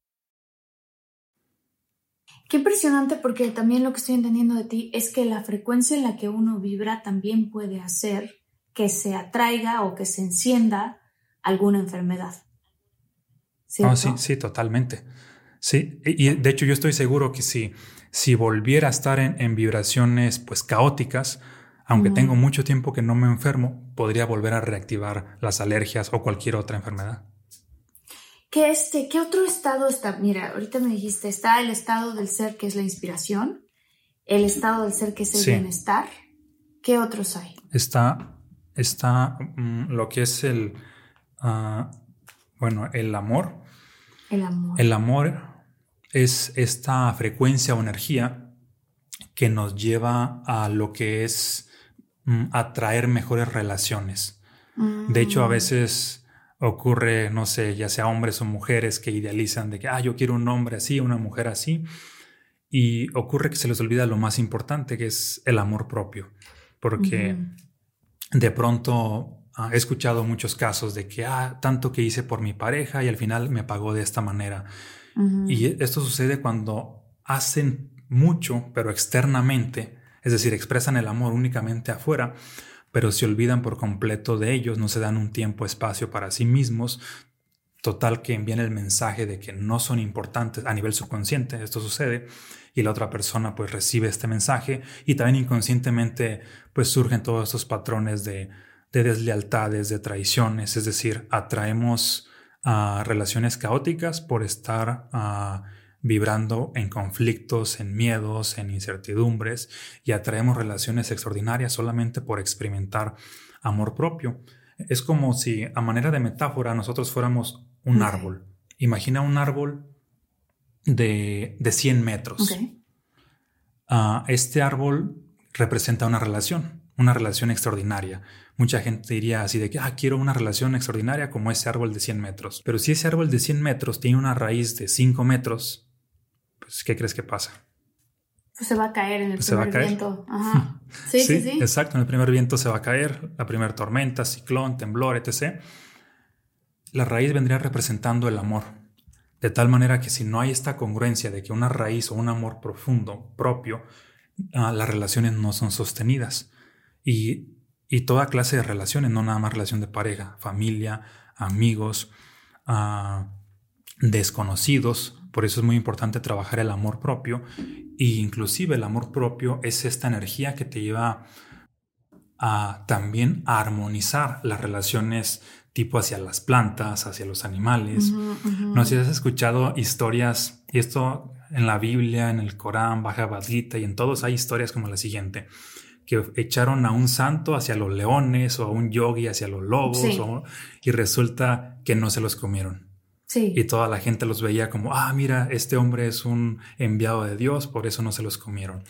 Qué impresionante porque también lo que estoy entendiendo de ti es que la frecuencia en la que uno vibra también puede hacer que se atraiga o que se encienda alguna enfermedad. ¿Cierto? No, sí, sí, totalmente. Sí, y de hecho yo estoy seguro que si, si volviera a estar en, en vibraciones pues caóticas, aunque tengo mucho tiempo que no me enfermo, podría volver a reactivar las alergias o cualquier otra enfermedad. ¿Qué, este, ¿Qué otro estado está? Mira, ahorita me dijiste, está el estado del ser que es la inspiración, el estado del ser que es el Sí. bienestar. ¿Qué otros hay? Está, está mm, lo que es el, ah, bueno, el amor. El amor. El amor es esta frecuencia o energía que nos lleva a lo que es mm, atraer mejores relaciones. De hecho, a Mm, veces ocurre, no sé, ya sea hombres o mujeres que idealizan de que, ah, yo quiero un hombre así, una mujer así, y ocurre que se les olvida lo más importante, que es el amor propio, porque de pronto ah, he escuchado muchos casos de que, ah, tanto que hice por mi pareja y al final me pagó de esta manera. Y esto sucede cuando hacen mucho, pero externamente, es decir, expresan el amor únicamente afuera, pero se olvidan por completo de ellos, no se dan un tiempo, espacio para sí mismos. Total que envían el mensaje de que no son importantes a nivel subconsciente, esto sucede, y la otra persona pues recibe este mensaje y también inconscientemente pues surgen todos estos patrones de, de deslealtades, de traiciones, es decir, atraemos a relaciones caóticas por estar ah, vibrando en conflictos, en miedos, en incertidumbres y atraemos relaciones extraordinarias solamente por experimentar amor propio. Es como si a manera de metáfora nosotros fuéramos un árbol. Imagina un árbol de, de 100 metros. Ah, este árbol representa una relación, una relación extraordinaria. Mucha gente diría así de que, ah, quiero una relación extraordinaria como ese árbol de 100 metros. Pero si ese árbol de 100 metros tiene una raíz de 5 metros, pues, ¿qué crees que pasa? Pues se va a caer en el pues primer viento. [LAUGHS] Ajá. Sí, sí, sí, Exacto, en el primer viento se va a caer, la primera tormenta, ciclón, temblor, etc. La raíz vendría representando el amor. De tal manera que si no hay esta congruencia de que una raíz o un amor profundo, propio, ah, las relaciones no son sostenidas. Y, y, toda clase de relaciones, no nada más relación de pareja, familia, amigos, ah, desconocidos. Por eso es muy importante trabajar el amor propio. E inclusive el amor propio es esta energía que te lleva a también a armonizar las relaciones tipo hacia las plantas, hacia los animales. No sé si has escuchado historias, y esto en la Biblia, en el Corán, Bhagavad Gita y en todos hay historias como la siguiente, que echaron a un santo hacia los leones o a un yogi hacia los lobos y resulta que no se los comieron. Y toda la gente los veía como, ah, mira, este hombre es un enviado de Dios, por eso no se los comieron.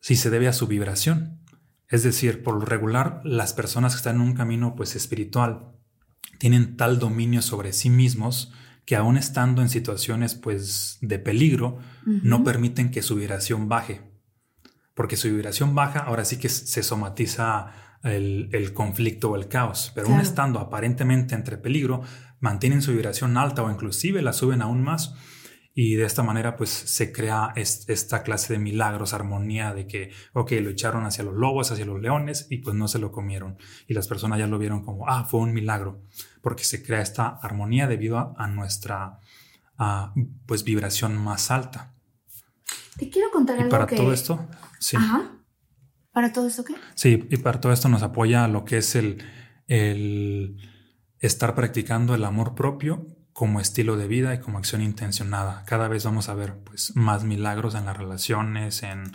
Si se debe a su vibración. Es decir, por lo regular, las personas que están en un camino pues espiritual tienen tal dominio sobre sí mismos que aún estando en situaciones pues de peligro, no permiten que su vibración baje. Porque su vibración baja, ahora sí que se somatiza el, conflicto o el caos, pero aún estando aparentemente entre peligro, mantienen su vibración alta o inclusive la suben aún más y de esta manera pues se crea esta clase de milagros, armonía de que, ok, lo echaron hacia los lobos, hacia los leones y pues no se lo comieron. Y las personas ya lo vieron como, ah, fue un milagro, porque se crea esta armonía debido a, nuestra pues vibración más alta. Te quiero contar algo. Y para todo esto, sí. Ajá. ¿Para todo esto qué? Sí, y para todo esto nos apoya lo que es el, el estar practicando el amor propio como estilo de vida y como acción intencionada. Cada vez vamos a ver pues, más milagros en las relaciones, en,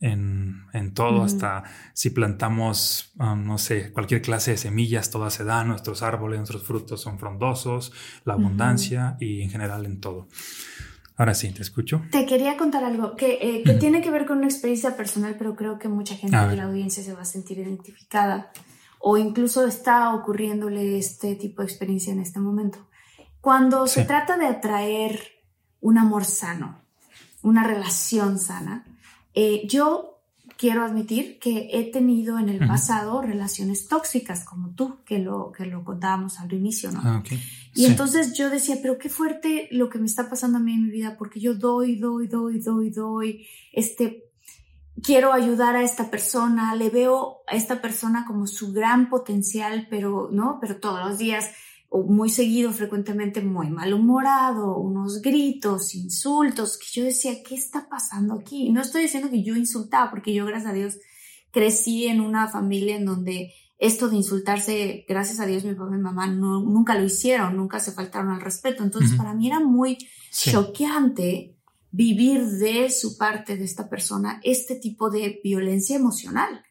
en, todo, hasta si plantamos, um, no sé, cualquier clase de semillas, todas se dan, nuestros árboles, nuestros frutos son frondosos, la abundancia y en general en todo. Ahora sí, te escucho. Te quería contar algo que, eh, que tiene que ver con una experiencia personal, pero creo que mucha gente de la audiencia se va a sentir identificada o incluso está ocurriéndole este tipo de experiencia en este momento. Cuando se trata de atraer un amor sano, una relación sana, eh, yo quiero admitir que he tenido en el pasado relaciones tóxicas como tú, que lo, que lo contábamos al inicio, ¿no? Ah, y entonces yo decía, pero qué fuerte lo que me está pasando a mí en mi vida, porque yo doy, doy, doy, doy, doy, este, quiero ayudar a esta persona, le veo a esta persona como su gran potencial, pero, ¿no? Pero todos los días o muy seguido, frecuentemente muy malhumorado, unos gritos, insultos, que yo decía, ¿qué está pasando aquí? no estoy diciendo que yo insultaba, porque yo, gracias a Dios, crecí en una familia en donde esto de insultarse, gracias a Dios, mi papá y mi mamá no, nunca lo hicieron, nunca se faltaron al respeto. Entonces, para mí era muy choqueante vivir de su parte de esta persona este tipo de violencia emocional.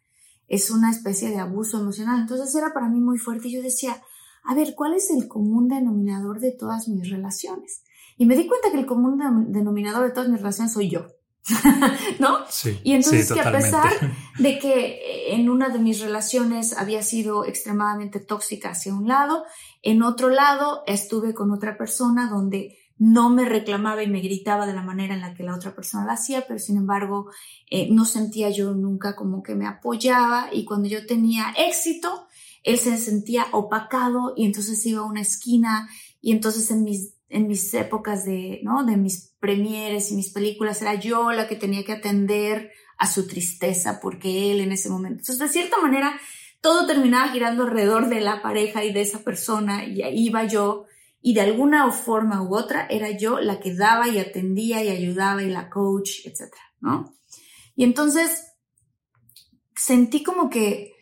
Es una especie de abuso emocional. Entonces era para mí muy fuerte y yo decía, a ver, ¿cuál es el común denominador de todas mis relaciones? Y me di cuenta que el común denominador de todas mis relaciones soy yo. [LAUGHS] ¿No? Sí, y entonces que a pesar [LAUGHS] de que en una de mis relaciones había sido extremadamente tóxica hacia un lado, en otro lado estuve con otra persona donde no me reclamaba y me gritaba de la manera en la que la otra persona lo hacía, pero sin embargo eh, no sentía yo nunca como que me apoyaba y cuando yo tenía éxito, él se sentía opacado y entonces iba a una esquina y entonces en mis, en mis épocas de, ¿no? de mis premieres y mis películas era yo la que tenía que atender a su tristeza porque él en ese momento. Entonces, de cierta manera, todo terminaba girando alrededor de la pareja y de esa persona y ahí iba yo y de alguna forma u otra era yo la que daba y atendía y ayudaba y la coach, etc. ¿no? Y entonces sentí como que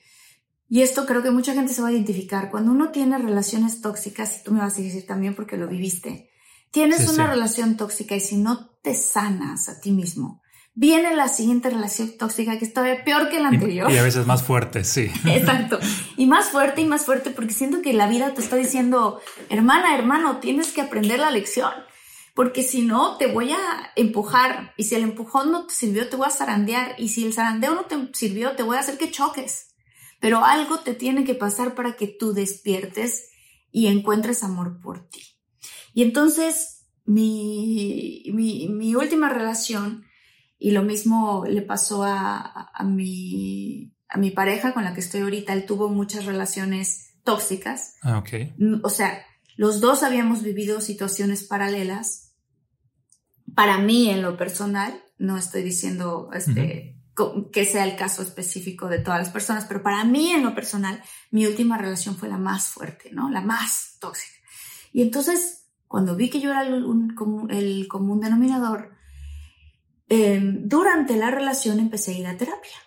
y esto creo que mucha gente se va a identificar. Cuando uno tiene relaciones tóxicas, y tú me vas a decir también porque lo viviste, tienes una relación tóxica y si no te sanas a ti mismo, viene la siguiente relación tóxica que es todavía peor que la anterior. Y, a veces más fuerte, sí. [LAUGHS] Exacto. Y más fuerte y más fuerte porque siento que la vida te está diciendo, hermana, hermano, tienes que aprender la lección. porque si no, te voy a empujar y si el empujón no te sirvió, te voy a zarandear y si el zarandeo no te sirvió, te voy a hacer que choques. Pero algo te tiene que pasar para que tú despiertes y encuentres amor por ti. Y entonces, mi, mi, última relación, y lo mismo le pasó a, a, mi, a mi pareja con la que estoy ahorita, él tuvo muchas relaciones tóxicas. Ah, ok. O sea, los dos habíamos vivido situaciones paralelas. Para mí, en lo personal, no estoy diciendo este, que sea el caso específico de todas las personas, pero para mí, en lo personal, mi última relación fue la más fuerte, ¿no? La más tóxica. Y entonces, cuando vi que yo era el, común denominador, em, durante la relación empecé a ir a terapia.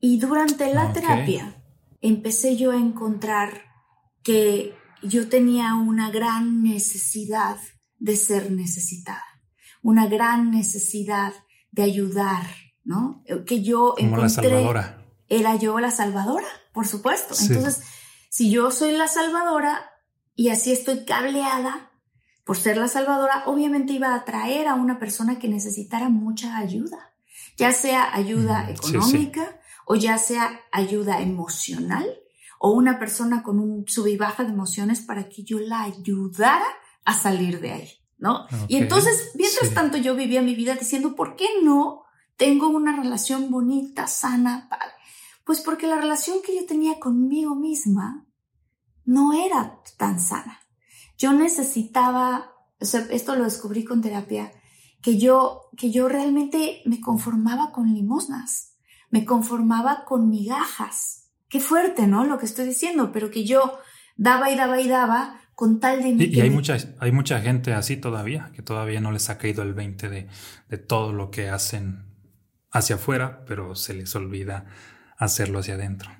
Y durante la terapia empecé yo a encontrar que yo tenía una gran necesidad de ser necesitada, una gran necesidad de ayudar, ¿no? Que yo Como la salvadora. Era yo la salvadora, por supuesto. Entonces, si yo soy la salvadora y así estoy cableada por ser la salvadora, obviamente iba a atraer a una persona que necesitara mucha ayuda, ya sea ayuda económica o ya sea ayuda emocional o una persona con un sub y baja de emociones para que yo la ayudara a salir de ahí, ¿no? Y entonces, mientras tanto, yo vivía mi vida diciendo, ¿por qué no tengo una relación bonita, sana, padre? Pues porque la relación que yo tenía conmigo misma no era tan sana. Yo necesitaba, o sea, esto lo descubrí con terapia, que yo, que yo realmente me conformaba con limosnas, me conformaba con migajas, qué fuerte, ¿no? Lo que estoy diciendo, pero que yo daba y daba y daba con tal de... Y, y hay, mucha, hay mucha gente así todavía, que todavía no les ha caído el 20 de, de todo lo que hacen hacia afuera, pero se les olvida hacerlo hacia adentro.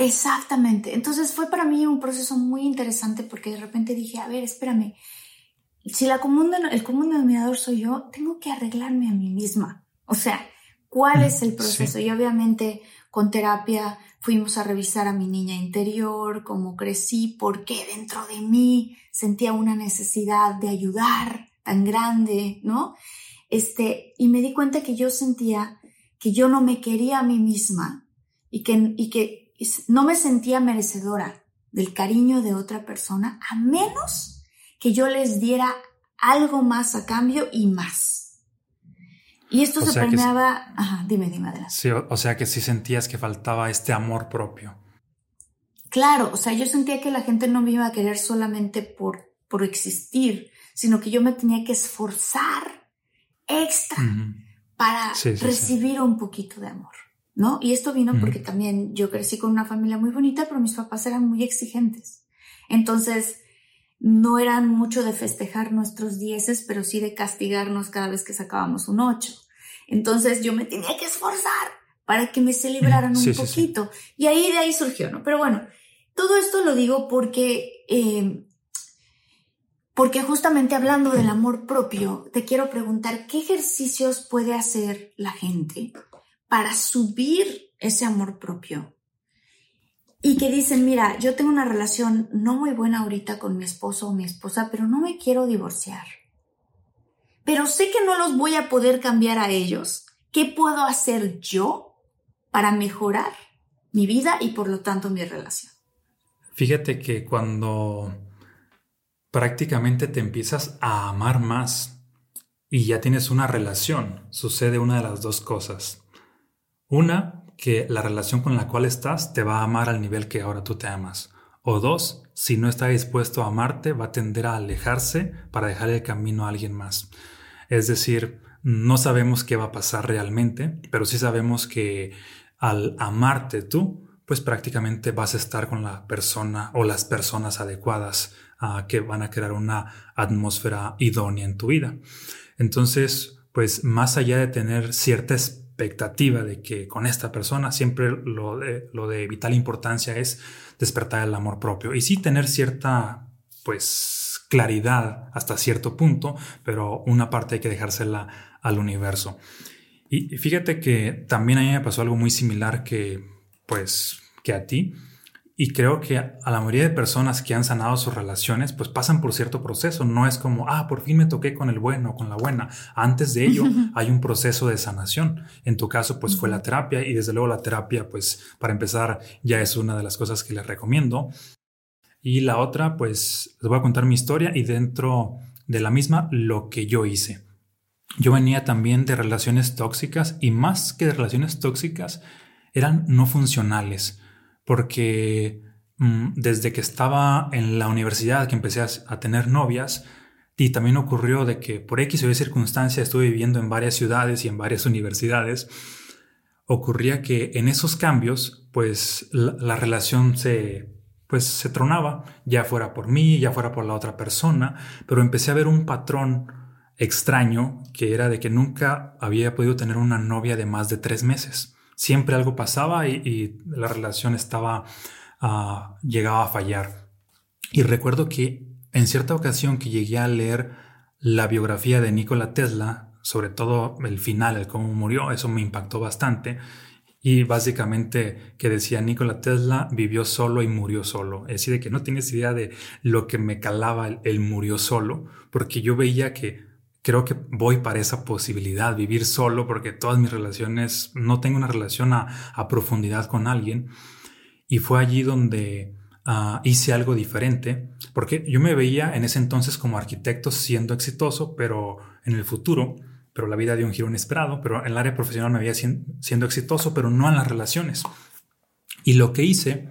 Exactamente. Entonces fue para mí un proceso muy interesante porque de repente dije, a ver, espérame, si la común, el común denominador soy yo, tengo que arreglarme a mí misma. O sea, ¿cuál mm, es el proceso? Y obviamente con terapia fuimos a revisar a mi niña interior, cómo crecí, por qué dentro de mí sentía una necesidad de ayudar tan grande, ¿no? Este, y me di cuenta que yo sentía que yo no me quería a mí misma y que, y que no me sentía merecedora del cariño de otra persona a menos que yo les diera algo más a cambio y más. Y esto se permeaba. Ajá, dime, dime, adelante. Sí, o, sea que sí sentías que faltaba este amor propio. Claro, o sea, yo sentía que la gente no me iba a querer solamente por, por existir, sino que yo me tenía que esforzar extra para recibir un poquito de amor, ¿no? Y esto vino porque también yo crecí con una familia muy bonita, pero mis papás eran muy exigentes. Entonces, no eran mucho de festejar nuestros dieces, pero sí de castigarnos cada vez que sacábamos un ocho. Entonces yo me tenía que esforzar para que me celebraran un poquito. Y ahí de ahí surgió, ¿no? Pero bueno, todo esto lo digo porque, eh, porque justamente hablando del amor propio, te quiero preguntar, ¿qué ejercicios puede hacer la gente para subir ese amor propio? y que dicen, mira, yo tengo una relación no muy buena ahorita con mi esposo o mi esposa, pero no me quiero divorciar. Pero sé que no los voy a poder cambiar a ellos. ¿Qué puedo hacer yo para mejorar mi vida y por lo tanto mi relación? Fíjate que cuando prácticamente te empiezas a amar más y ya tienes una relación, sucede una de las dos cosas. Una, que la relación con la cual estás te va a amar al nivel que ahora tú te amas. O dos, si no está dispuesto a amarte, va a tender a alejarse para dejar el camino a alguien más. Es decir, no sabemos qué va a pasar realmente, pero sí sabemos que al amarte tú, pues prácticamente vas a estar con la persona o las personas adecuadas ah, que van a crear una atmósfera idónea en tu vida. Entonces, pues más allá de tener cierta expectativa de que con esta persona siempre lo de, lo de vital importancia es despertar el amor propio y sí tener cierta pues claridad hasta cierto punto, pero una parte hay que dejársela al universo. Y fíjate que también a mí me pasó algo muy similar que pues que a ti Y creo que a la mayoría de personas que han sanado sus relaciones, pues pasan por cierto proceso. No es como, ah, por fin me toqué con el bueno, con la buena. Antes de ello [LAUGHS] hay un proceso de sanación. En tu caso, pues fue la terapia y desde luego la terapia, pues para empezar, ya es una de las cosas que les recomiendo. Y la otra, pues les voy a contar mi historia y dentro de la misma lo que yo hice. Yo venía también de relaciones tóxicas y más que de relaciones tóxicas, eran no funcionales porque mm, desde que estaba en la universidad, que empecé a, tener novias, y también ocurrió de que por X o Y circunstancia estuve viviendo en varias ciudades y en varias [LAUGHS] universidades, ocurría que en esos cambios, pues la, relación se, pues se tronaba, ya fuera por mí, ya fuera por la otra persona, pero empecé a ver un patrón extraño que era de que nunca había podido tener una novia de más de tres meses siempre algo pasaba y, la relación estaba, uh, llegaba a fallar. Y recuerdo que en cierta ocasión que llegué a leer la biografía de Nikola Tesla, sobre todo el final, el cómo murió, eso me impactó bastante. Y básicamente que decía Nikola Tesla vivió solo y murió solo. Es decir, de que no tienes idea de lo que me calaba el murió solo, porque yo veía que creo que voy para esa posibilidad, vivir solo, porque todas mis relaciones, no tengo una relación a, profundidad con alguien. Y fue allí donde ah, hice algo diferente, porque yo me veía en ese entonces como arquitecto siendo exitoso, pero en el futuro, pero la vida dio un giro inesperado, pero en el área profesional me veía siendo exitoso, pero no en las relaciones. Y lo que hice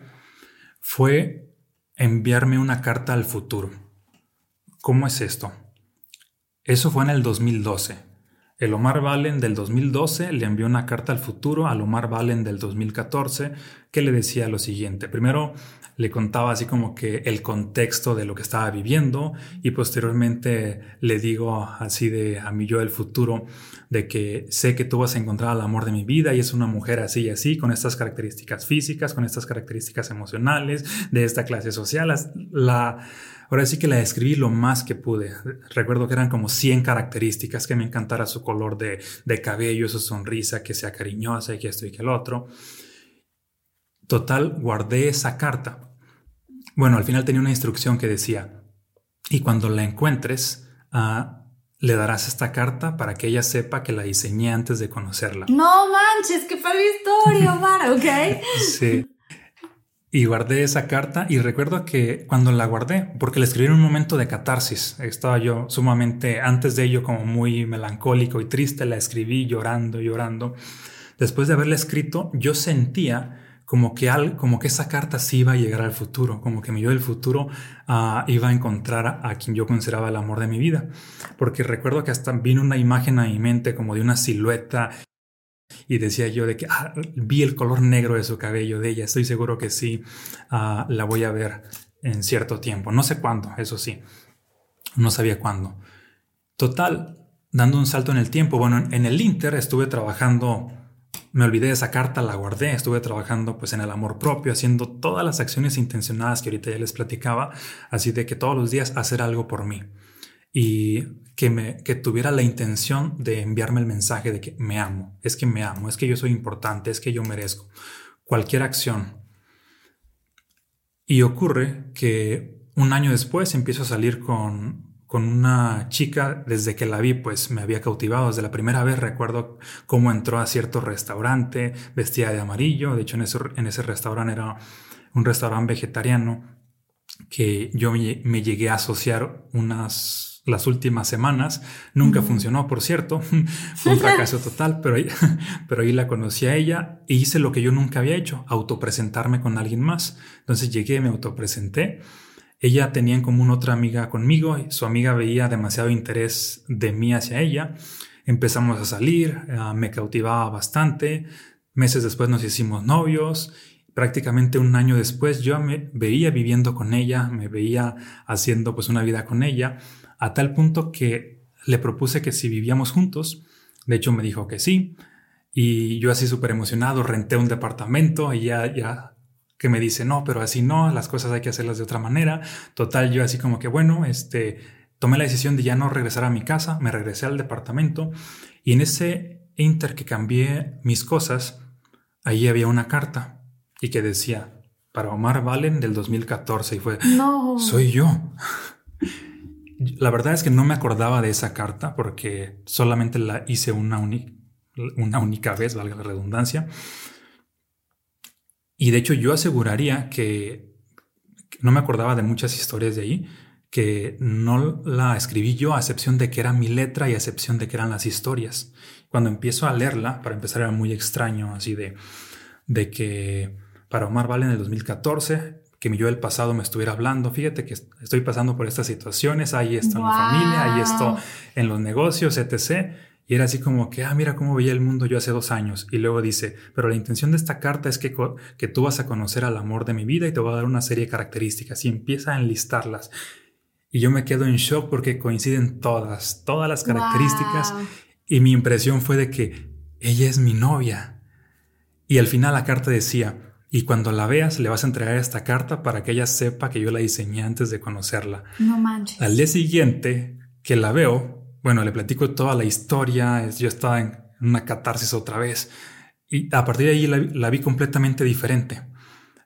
fue enviarme una carta al futuro. ¿Cómo es esto? Eso fue en el 2012. El Omar Valen del 2012 le envió una carta al futuro al Omar Valen del 2014 que le decía lo siguiente. Primero le contaba así como que el contexto de lo que estaba viviendo y posteriormente le digo así de a mi yo del futuro de que sé que tú vas a encontrar al amor de mi vida y es una mujer así y así, con estas características físicas, con estas características emocionales, de esta clase social. La, Ahora sí que la describí lo más que pude. Recuerdo que eran como 100 características, que me encantara su color de, cabello, su sonrisa, que sea cariñosa y que esto y que el otro. Total, guardé esa carta. Bueno, al final tenía una instrucción que decía, y cuando la encuentres, ah, le darás esta carta para que ella sepa que la diseñé antes de conocerla. No manches, qué padre historia, [LAUGHS] Omar, ¿ok? sí. Y guardé esa carta y recuerdo que cuando la guardé, porque la escribí en un momento de catarsis, estaba yo sumamente antes de ello como muy melancólico y triste, la escribí llorando, llorando. Después de haberla escrito, yo sentía como que, al, como que esa carta sí iba a llegar al futuro, como que mi yo del futuro ah, iba a encontrar a quien yo consideraba el amor de mi vida. Porque recuerdo que hasta vino una imagen a mi mente como de una silueta y decía yo de que ah, vi el color negro de su cabello de ella, estoy seguro que sí, ah, la voy a ver en cierto tiempo, no sé cuándo, eso sí, no sabía cuándo. Total, dando un salto en el tiempo, bueno, en el Inter estuve trabajando, me olvidé de esa carta, la guardé, estuve trabajando pues en el amor propio, haciendo todas las acciones intencionadas que ahorita ya les platicaba, así de que todos los días hacer algo por mí y que, me, que tuviera la intención de enviarme el mensaje de que me amo, es que me amo, es que yo soy importante, es que yo merezco cualquier acción. Y ocurre que un año después empiezo a salir con, con una chica, desde que la vi, pues me había cautivado. Desde la primera vez recuerdo cómo entró a cierto restaurante vestida de amarillo. De hecho, en ese, en ese restaurante era un restaurante vegetariano que yo me llegué a asociar unas las últimas semanas. Nunca funcionó, por cierto. [LAUGHS] [LAUGHS] Fue un fracaso total, pero ahí, [LAUGHS] pero ahí la conocí a ella e hice lo que yo nunca había hecho, autopresentarme con alguien más. Entonces llegué, me autopresenté. Ella tenía en común otra amiga conmigo y su amiga veía demasiado interés de mí hacia ella. Empezamos a salir, ah, me cautivaba bastante. Meses después nos hicimos novios prácticamente un año después yo me veía viviendo con ella, me veía haciendo pues una vida con ella a tal punto que le propuse que si vivíamos juntos, de hecho me dijo que sí, y yo así súper emocionado renté un departamento y ya, ya que me dice, no, pero así no, las cosas hay que hacerlas de otra manera. Total, yo así como que, bueno, este, tomé la decisión de ya no regresar a mi casa, me regresé al departamento y en ese inter que cambié mis cosas, ahí había una carta y que decía, para Omar Valen del 2014 y fue, no. soy yo. La verdad es que no me acordaba de esa carta porque solamente la hice una, una única vez, valga la redundancia. Y de hecho yo aseguraría que no me acordaba de muchas historias de ahí, que no la escribí yo a excepción de que era mi letra y a excepción de que eran las historias. Cuando empiezo a leerla, para empezar era muy extraño, así de, de que para Omar Vale en el 2014, que mi yo del pasado me estuviera hablando, fíjate que estoy pasando por estas situaciones, hay esto en mi familia, hay esto en los negocios, etc. Y era así como que, ah, mira cómo veía el mundo yo hace dos años. Y luego dice, pero la intención de esta carta es que, que tú vas a conocer al amor de mi vida y te voy a dar una serie de características. Y empieza a enlistarlas. Y yo me quedo en shock porque coinciden todas, todas las características. Y mi impresión fue de que ella es mi novia. Y al final la carta decía, y cuando la veas le vas a entregar esta carta para que ella sepa que yo la diseñé antes de conocerla. No manches. Al día siguiente que la veo, bueno, le platico toda la historia, yo estaba en una catarsis otra vez. Y a partir de ahí la, la vi completamente diferente.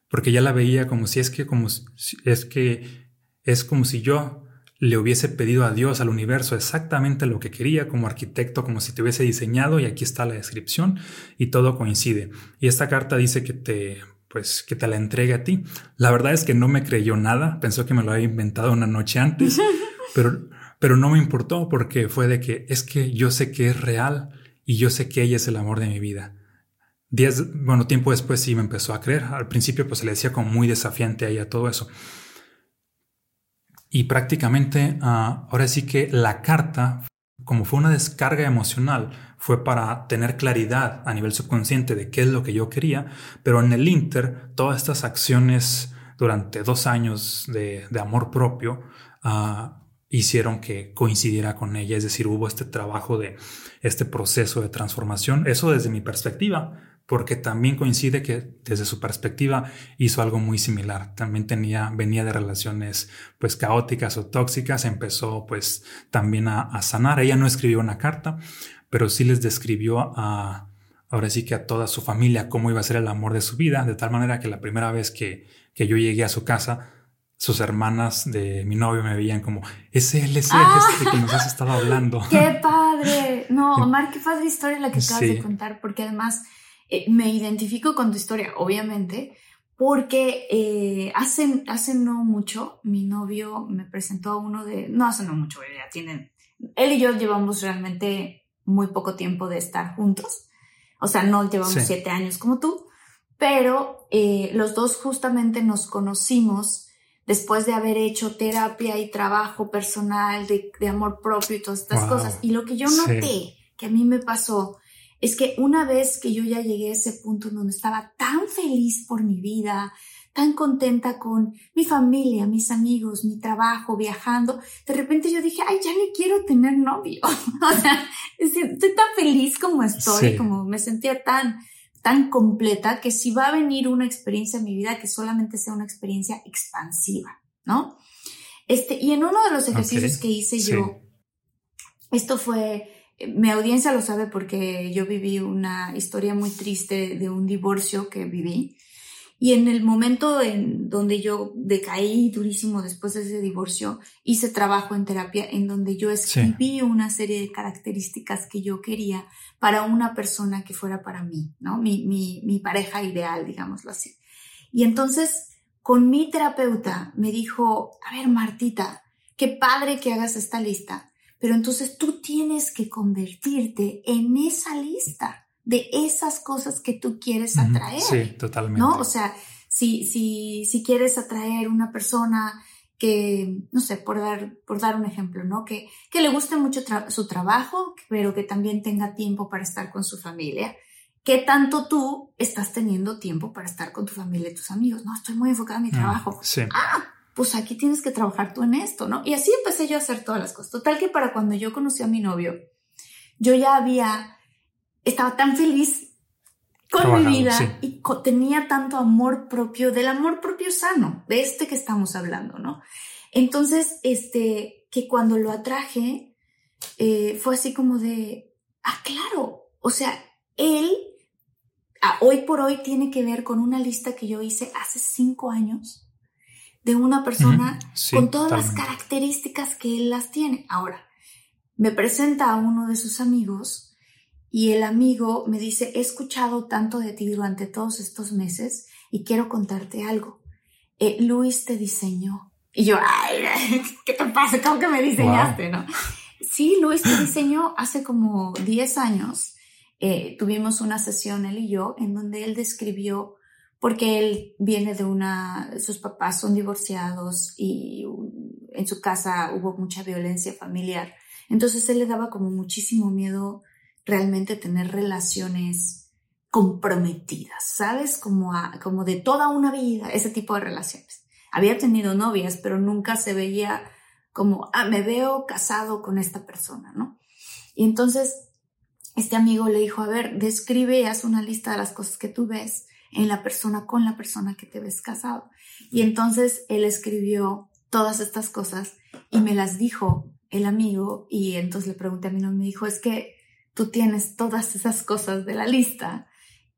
Porque ya la veía como si es que, como si, es que es como si yo le hubiese pedido a Dios, al universo, exactamente lo que quería como arquitecto, como si te hubiese diseñado y aquí está la descripción y todo coincide. Y esta carta dice que te, pues, que te la entregue a ti. La verdad es que no me creyó nada, pensó que me lo había inventado una noche antes, [LAUGHS] pero, pero no me importó porque fue de que es que yo sé que es real y yo sé que ella es el amor de mi vida. Días, bueno, tiempo después sí me empezó a creer. Al principio pues se le decía como muy desafiante a ella todo eso. Y prácticamente ah, ahora sí que la carta, como fue una descarga emocional, fue para tener claridad a nivel subconsciente de qué es lo que yo quería, pero en el Inter, todas estas acciones durante dos años de, amor propio ah, hicieron que coincidiera con ella, es decir, hubo este trabajo de este proceso de transformación, eso desde mi perspectiva, porque también coincide que desde su perspectiva hizo algo muy similar. También tenía, venía de relaciones pues caóticas o tóxicas, empezó pues también a, sanar. Ella no escribió una carta, pero sí les describió a, ahora sí que a toda su familia cómo iba a ser el amor de su vida, de tal manera que la primera vez que, que yo llegué a su casa, sus hermanas de mi novio me veían como, es él, es él, es este que nos has estado hablando. [LAUGHS] ¡Qué padre! No, Omar, qué padre historia la que acabas de contar, porque además eh, me identifico con tu historia, obviamente, porque eh, hace, hace no mucho mi novio me presentó a uno de, no hace no mucho, ya tienen, él y yo llevamos realmente muy poco tiempo de estar juntos, o sea, no llevamos siete años como tú, pero eh, los dos justamente nos conocimos después de haber hecho terapia y trabajo personal de, de amor propio y todas estas cosas. Y lo que yo noté que a mí me pasó es que una vez que yo ya llegué a ese punto donde estaba tan feliz por mi vida, tan contenta con mi familia, mis amigos, mi trabajo, viajando, de repente yo dije, ay, ya ni quiero tener novio. [LAUGHS] o sea, estoy tan feliz como estoy, como me sentía tan, tan completa que si va a venir una experiencia en mi vida que solamente sea una experiencia expansiva, ¿no? Este, y en uno de los ejercicios que hice yo, esto fue mi audiencia lo sabe porque yo viví una historia muy triste de un divorcio que viví. Y en el momento en donde yo decaí durísimo después de ese divorcio, hice trabajo en terapia en donde yo escribí una serie de características que yo quería para una persona que fuera para mí, ¿no? Mi, mi, mi pareja ideal, digámoslo así. Y entonces, con mi terapeuta me dijo, a ver, Martita, qué padre que hagas esta lista, pero entonces tú tienes que convertirte en esa lista de esas cosas que tú quieres atraer. Sí, totalmente. ¿No? O sea, si, si, si quieres atraer una persona que, no sé, por dar, por dar un ejemplo, ¿no? Que, que le guste mucho su trabajo, pero que también tenga tiempo para estar con su familia. ¿Qué tanto tú estás teniendo tiempo para estar con tu familia y tus amigos? No, estoy muy enfocada en mi mm, trabajo. sí. Ah, pues aquí tienes que trabajar tú en esto, ¿no? Y así empecé yo a hacer todas las cosas. Total que para cuando yo conocí a mi novio, yo ya había, estaba tan feliz con mi vida y tenía tanto amor propio, del amor propio sano, de este que estamos hablando, ¿no? Entonces, este, que cuando lo atraje, eh, fue así como de, ah, claro, o sea, él hoy por hoy tiene que ver con una lista que yo hice hace cinco años de una persona con todas las características que él las tiene. Ahora, me presenta a uno de sus amigos y el amigo me dice, he escuchado tanto de ti durante todos estos meses y quiero contarte algo. Eh, Luis te diseñó. Y yo, ay, [LAUGHS] ¿qué te pasa? ¿Cómo que me diseñaste? ¿no? Sí, Luis te diseñó hace como 10 años. Eh, tuvimos una sesión, él y yo, en donde él describió, porque él viene de una, sus papás son divorciados y en su casa hubo mucha violencia familiar. Entonces él le daba como muchísimo miedo realmente tener relaciones comprometidas, ¿sabes? Como, como de toda una vida, ese tipo de relaciones. Había tenido novias, pero nunca se veía como, ah, me veo casado con esta persona, ¿no? Y entonces este amigo le dijo, a ver, describe haz una lista de las cosas que tú ves en la persona con la persona que te ves casado. Y entonces él escribió todas estas cosas y me las dijo el amigo y entonces le pregunté a mi novio, me dijo, es que tú tienes todas esas cosas de la lista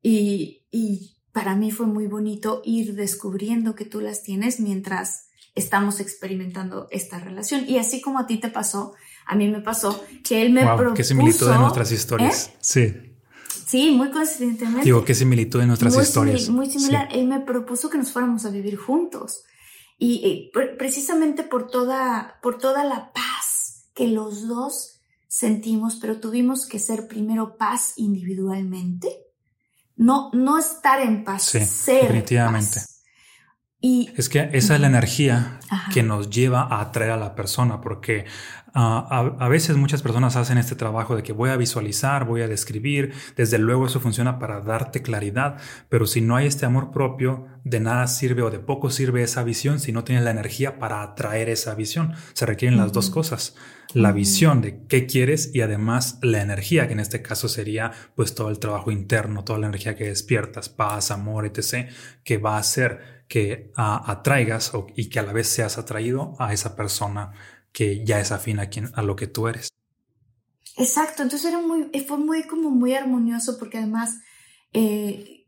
y, y para mí fue muy bonito ir descubriendo que tú las tienes mientras estamos experimentando esta relación. Y así como a ti te pasó, a mí me pasó que él me wow, propuso... Qué similitud de nuestras historias. ¿eh? Sí. Sí, muy coincidentemente. Digo, qué similitud de nuestras historias. muy similar. Él me propuso que nos fuéramos a vivir juntos. Y, precisamente por toda, por toda la paz que los dos sentimos, pero tuvimos que ser primero paz individualmente. No, no estar en paz, ser definitivamente. Y, es que esa es la energía que nos lleva a atraer a la persona, porque ah, a, veces muchas personas hacen este trabajo de que voy a visualizar, voy a describir, desde luego eso funciona para darte claridad, pero si no hay este amor propio, de nada sirve o de poco sirve esa visión si no tienes la energía para atraer esa visión. Se requieren las dos cosas, la visión de qué quieres y además la energía, que en este caso sería pues todo el trabajo interno, toda la energía que despiertas, paz, amor, etc., que va a hacer que atraigas y que a la vez seas atraído a esa persona que ya es afín a, quien, a lo que tú eres. Exacto, entonces era muy, fue muy como muy armonioso porque además, eh,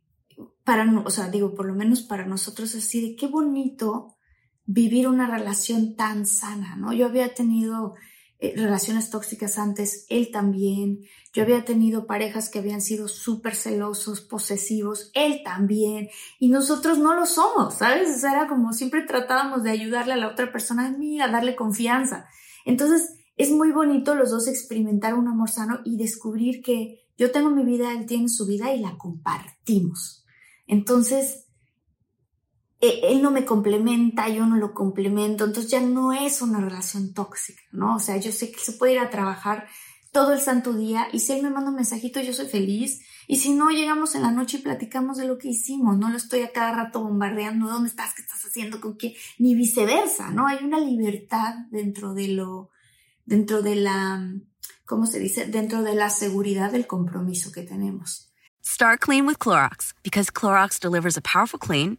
para, o sea, digo, por lo menos para nosotros así de qué bonito vivir una relación tan sana, ¿no? Yo había tenido eh, relaciones tóxicas antes, él también. Yo había tenido parejas que habían sido súper celosos, posesivos, él también. Y nosotros no lo somos, ¿sabes? era como siempre tratábamos de ayudarle a la otra persona, mira, darle confianza. Entonces, es muy bonito los dos experimentar un amor sano y descubrir que yo tengo mi vida, él tiene su vida y la compartimos. Entonces, él no me complementa, yo no lo complemento, entonces ya no es una relación tóxica, ¿no? O sea, yo sé que se puede ir a trabajar todo el santo día y si él me manda un mensajito yo soy feliz y si no llegamos en la noche y platicamos de lo que hicimos, no lo estoy a cada rato bombardeando, ¿dónde estás? ¿Qué estás haciendo? ¿Con qué? Ni viceversa, ¿no? Hay una libertad dentro de lo, dentro de la, ¿cómo se dice? Dentro de la seguridad del compromiso que tenemos. Start clean with Clorox because Clorox delivers a powerful clean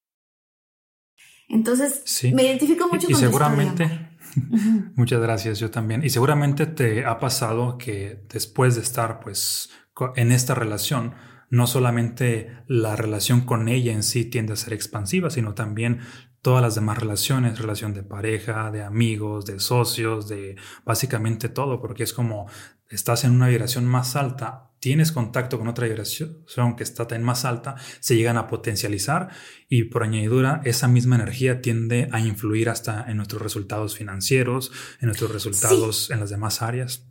Entonces, me identifico mucho y, con y seguramente, [LAUGHS] muchas gracias, yo también. Y seguramente te ha pasado que después de estar pues en esta relación, no solamente la relación con ella en sí tiende a ser expansiva, sino también todas las demás relaciones, relación de pareja, de amigos, de socios, de básicamente todo, porque es como estás en una vibración más alta, tienes contacto con otra vibración que está en más alta, se llegan a potencializar y por añadidura esa misma energía tiende a influir hasta en nuestros resultados financieros, en nuestros resultados en las demás áreas.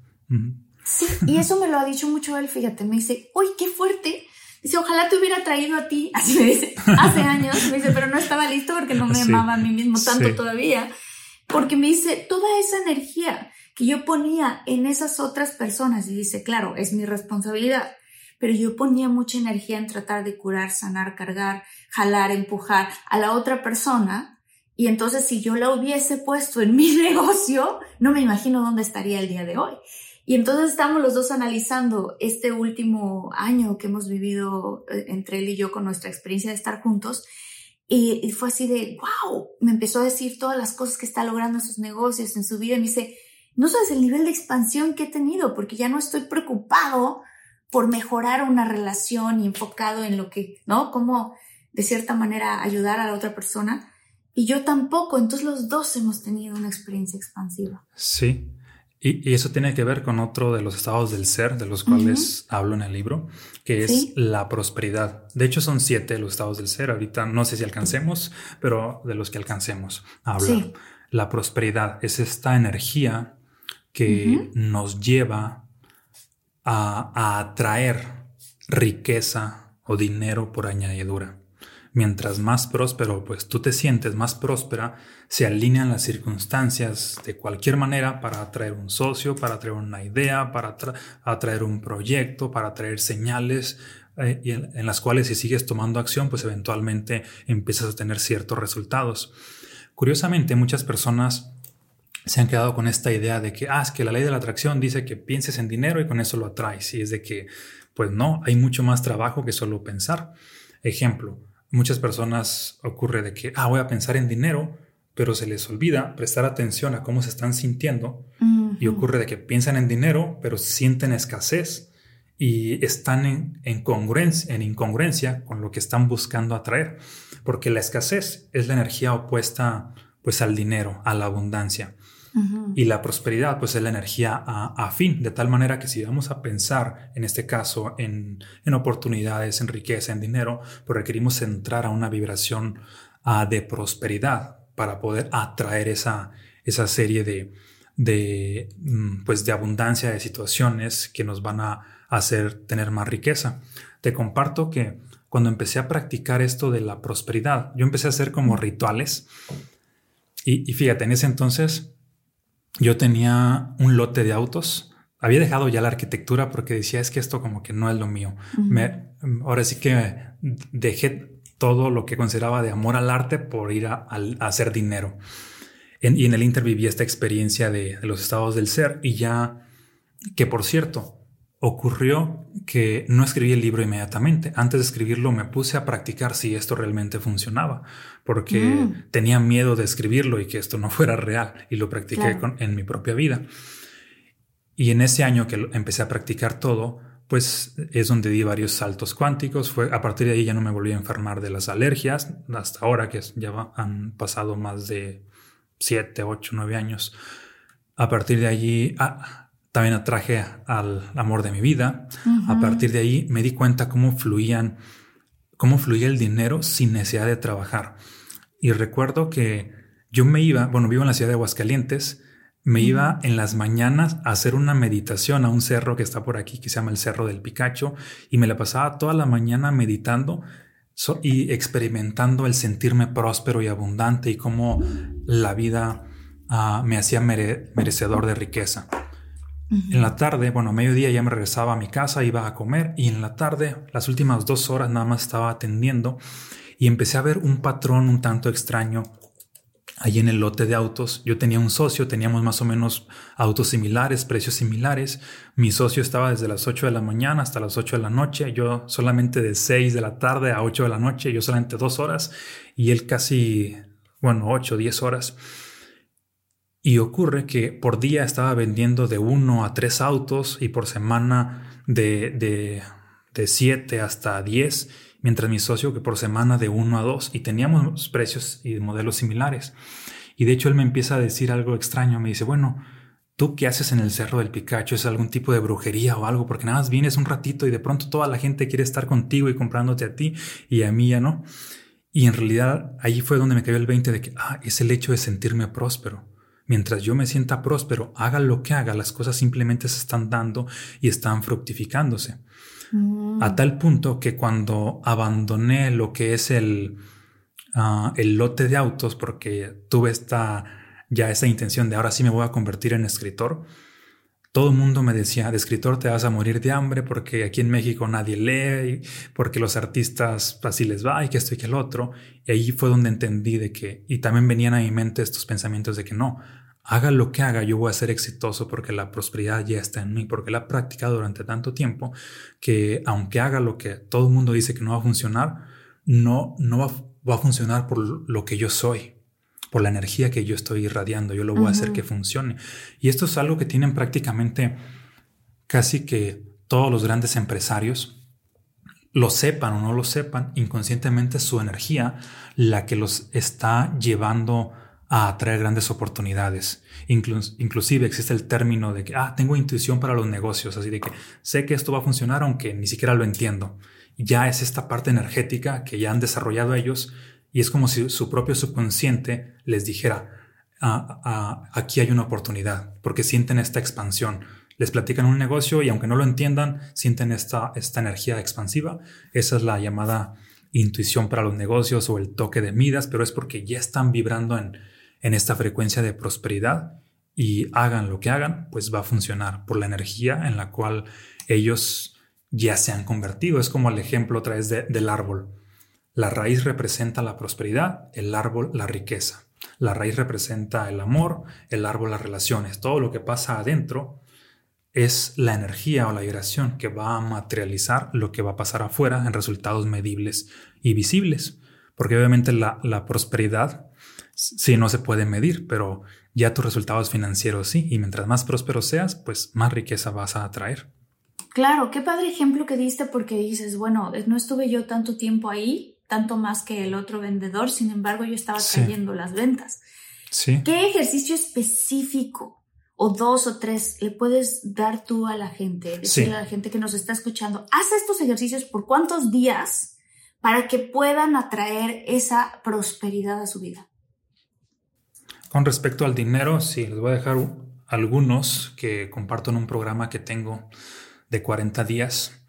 Sí, y eso me lo ha dicho mucho él, fíjate, me dice, uy, qué fuerte. Dice, ojalá te hubiera traído a ti, [LAUGHS] así me dice, hace años, me dice, pero no estaba listo porque no me amaba a mí mismo tanto todavía, porque me dice, toda esa energía que yo ponía en esas otras personas, y dice, claro, es mi responsabilidad, pero yo ponía mucha energía en tratar de curar, sanar, cargar, jalar, empujar a la otra persona, y entonces si yo la hubiese puesto en [LAUGHS] mi negocio, no me imagino dónde estaría el día de hoy. Y entonces estamos los dos analizando este último año que hemos vivido eh, entre él y yo con nuestra experiencia de estar juntos. Y, fue así de, wow, me empezó a decir todas las cosas que está logrando en sus negocios, en su vida. Y me dice, no sabes el nivel de expansión que he tenido, porque ya no estoy preocupado por mejorar una relación y enfocado en lo que, ¿no? Cómo de cierta manera ayudar a la otra persona. Y yo tampoco, entonces los dos hemos tenido una experiencia expansiva. Sí, y, eso tiene que ver con otro de los estados del ser, de los cuales hablo en el libro, que es la prosperidad. De hecho, son siete los estados del ser. Ahorita no sé si alcancemos, pero de los que alcancemos hablar. La prosperidad es esta energía que nos lleva a, a atraer riqueza o dinero por añadidura. Mientras más próspero, pues tú te sientes más próspera, se alinean las circunstancias de cualquier manera para atraer un socio, para atraer una idea, para atraer un proyecto, para atraer señales eh, en, las cuales si sigues tomando acción, pues eventualmente empiezas a tener ciertos resultados. Curiosamente, muchas personas se han quedado con esta idea de que, ah, es que la ley de la atracción dice que pienses en dinero y con eso lo atraes. Y es de que, pues no, hay mucho más trabajo que solo pensar. Ejemplo, muchas personas ocurre de que, ah, voy a pensar en dinero, pero se les olvida prestar atención a cómo se están sintiendo y ocurre de que piensan en dinero, pero sienten escasez y están en, en, en incongruencia con lo que están buscando atraer, porque la escasez es la energía opuesta pues al dinero, a la abundancia. Y la prosperidad, pues es la energía afín, de tal manera que si vamos a pensar, en este caso, en, oportunidades, en riqueza, en dinero, pues requerimos entrar a una vibración de prosperidad para poder atraer esa, esa serie de, de, mm, pues de abundancia de situaciones que nos van a hacer tener más riqueza. Te comparto que cuando empecé a practicar esto de la prosperidad, yo empecé a hacer como rituales. y fíjate, en ese entonces yo tenía un lote de autos. Había dejado ya la arquitectura porque decía es que esto como que no es lo mío. Me, ahora sí que dejé todo lo que consideraba de amor al arte por ir a, hacer dinero. y en el Inter viví esta experiencia de, de los estados del ser y ya que por cierto, ocurrió que no escribí el libro inmediatamente. Antes de escribirlo me puse a practicar si esto realmente funcionaba, porque mm. tenía miedo de escribirlo y que esto no fuera real y lo practiqué en mi propia vida. Y en ese año que empecé a practicar todo, pues es donde di varios saltos cuánticos. Fue a partir de ahí ya no me volví a enfermar de las alergias hasta ahora que ya han pasado más de 7, 8, 9 años. A partir de allí, ah, también atraje al amor de mi vida. A partir de ahí me di cuenta cómo fluían, cómo fluía el dinero sin necesidad de trabajar. Y recuerdo que yo me iba, bueno, vivo en la ciudad de Aguascalientes, me iba en las mañanas a hacer una meditación a un cerro que está por aquí, que se llama el Cerro del Picacho, y me la pasaba toda la mañana meditando y experimentando el sentirme próspero y abundante y cómo la vida ah, me hacía merecedor de riqueza. En la tarde, bueno, a mediodía ya me regresaba a mi casa, iba a comer y en la tarde, las últimas dos horas nada más estaba atendiendo y empecé a ver un patrón un tanto extraño allí en el lote de autos. Yo tenía un socio, teníamos más o menos autos similares, precios similares. Mi socio estaba desde las 8 de la mañana hasta las 8 de la noche, yo solamente de 6 de la tarde a 8 de la noche, yo solamente dos horas y él casi, bueno, 8 o 10 horas. Y ocurre que por día estaba vendiendo de uno a tres autos y por semana de, de, de siete hasta diez. mientras mi socio que por semana de uno a dos y teníamos precios y modelos similares. Y de hecho él me empieza a decir algo extraño, me dice, bueno, ¿tú qué haces en el Cerro del Picacho? ¿Es algún tipo de brujería o algo? Porque nada más vienes un ratito y de pronto toda la gente quiere estar contigo y comprándote a ti y a mí ya no. Y en realidad ahí fue donde me cayó el 20 de que, ah, es el hecho de sentirme próspero. Mientras yo me sienta próspero, haga lo que haga, las cosas simplemente se están dando y están fructificándose. Mm. A tal punto que cuando abandoné lo que es el, ah, el lote de autos, porque tuve esta, ya esa intención de ahora sí me voy a convertir en escritor, todo el mundo me decía, de escritor te vas a morir de hambre porque aquí en México nadie lee, porque los artistas así les va y que esto y que el otro. Y ahí fue donde entendí de que, y también venían a mi mente estos pensamientos de que no, haga lo que haga, yo voy a ser exitoso porque la prosperidad ya está en mí, porque la he practicado durante tanto tiempo que aunque haga lo que todo el mundo dice que no va a funcionar, no, no va, va a funcionar por lo que yo soy por la energía que yo estoy irradiando, yo lo voy a hacer que funcione. Y esto es algo que tienen prácticamente casi que todos los grandes empresarios, lo sepan o no lo sepan, inconscientemente su energía la que los está llevando a atraer grandes oportunidades. inclusive existe el término de que, ah, tengo intuición para los negocios, así de que sé que esto va a funcionar aunque ni siquiera lo entiendo. Ya es esta parte energética que ya han desarrollado ellos y es como si su propio subconsciente les dijera, ah, ah, aquí hay una oportunidad, porque sienten esta expansión. Les platican un negocio y aunque no lo entiendan, sienten esta, esta energía expansiva. Esa es la llamada intuición para los negocios o el toque de Midas, pero es porque ya están vibrando en, en esta frecuencia de prosperidad y hagan lo que hagan, pues va a funcionar por la energía en la cual ellos ya se han convertido. Es como el ejemplo otra vez del árbol. La raíz representa la prosperidad, el árbol la riqueza. La raíz representa el amor, el árbol las relaciones. Todo lo que pasa adentro es la energía o la vibración que va a materializar lo que va a pasar afuera en resultados medibles y visibles. Porque obviamente la, la prosperidad sí no se puede medir, pero ya tus resultados financieros sí. Y mientras más próspero seas, pues más riqueza vas a atraer. Claro, qué padre ejemplo que diste porque dices, bueno, no estuve yo tanto tiempo ahí, tanto más que el otro vendedor, sin embargo yo estaba trayendo las ventas. Sí. ¿Qué ejercicio específico o dos o tres le puedes dar tú a la gente, decirle a la gente que nos está escuchando, haz estos ejercicios por cuántos días para que puedan atraer esa prosperidad a su vida? Con respecto al dinero, sí, les voy a dejar algunos que comparto en un programa que tengo de 40 días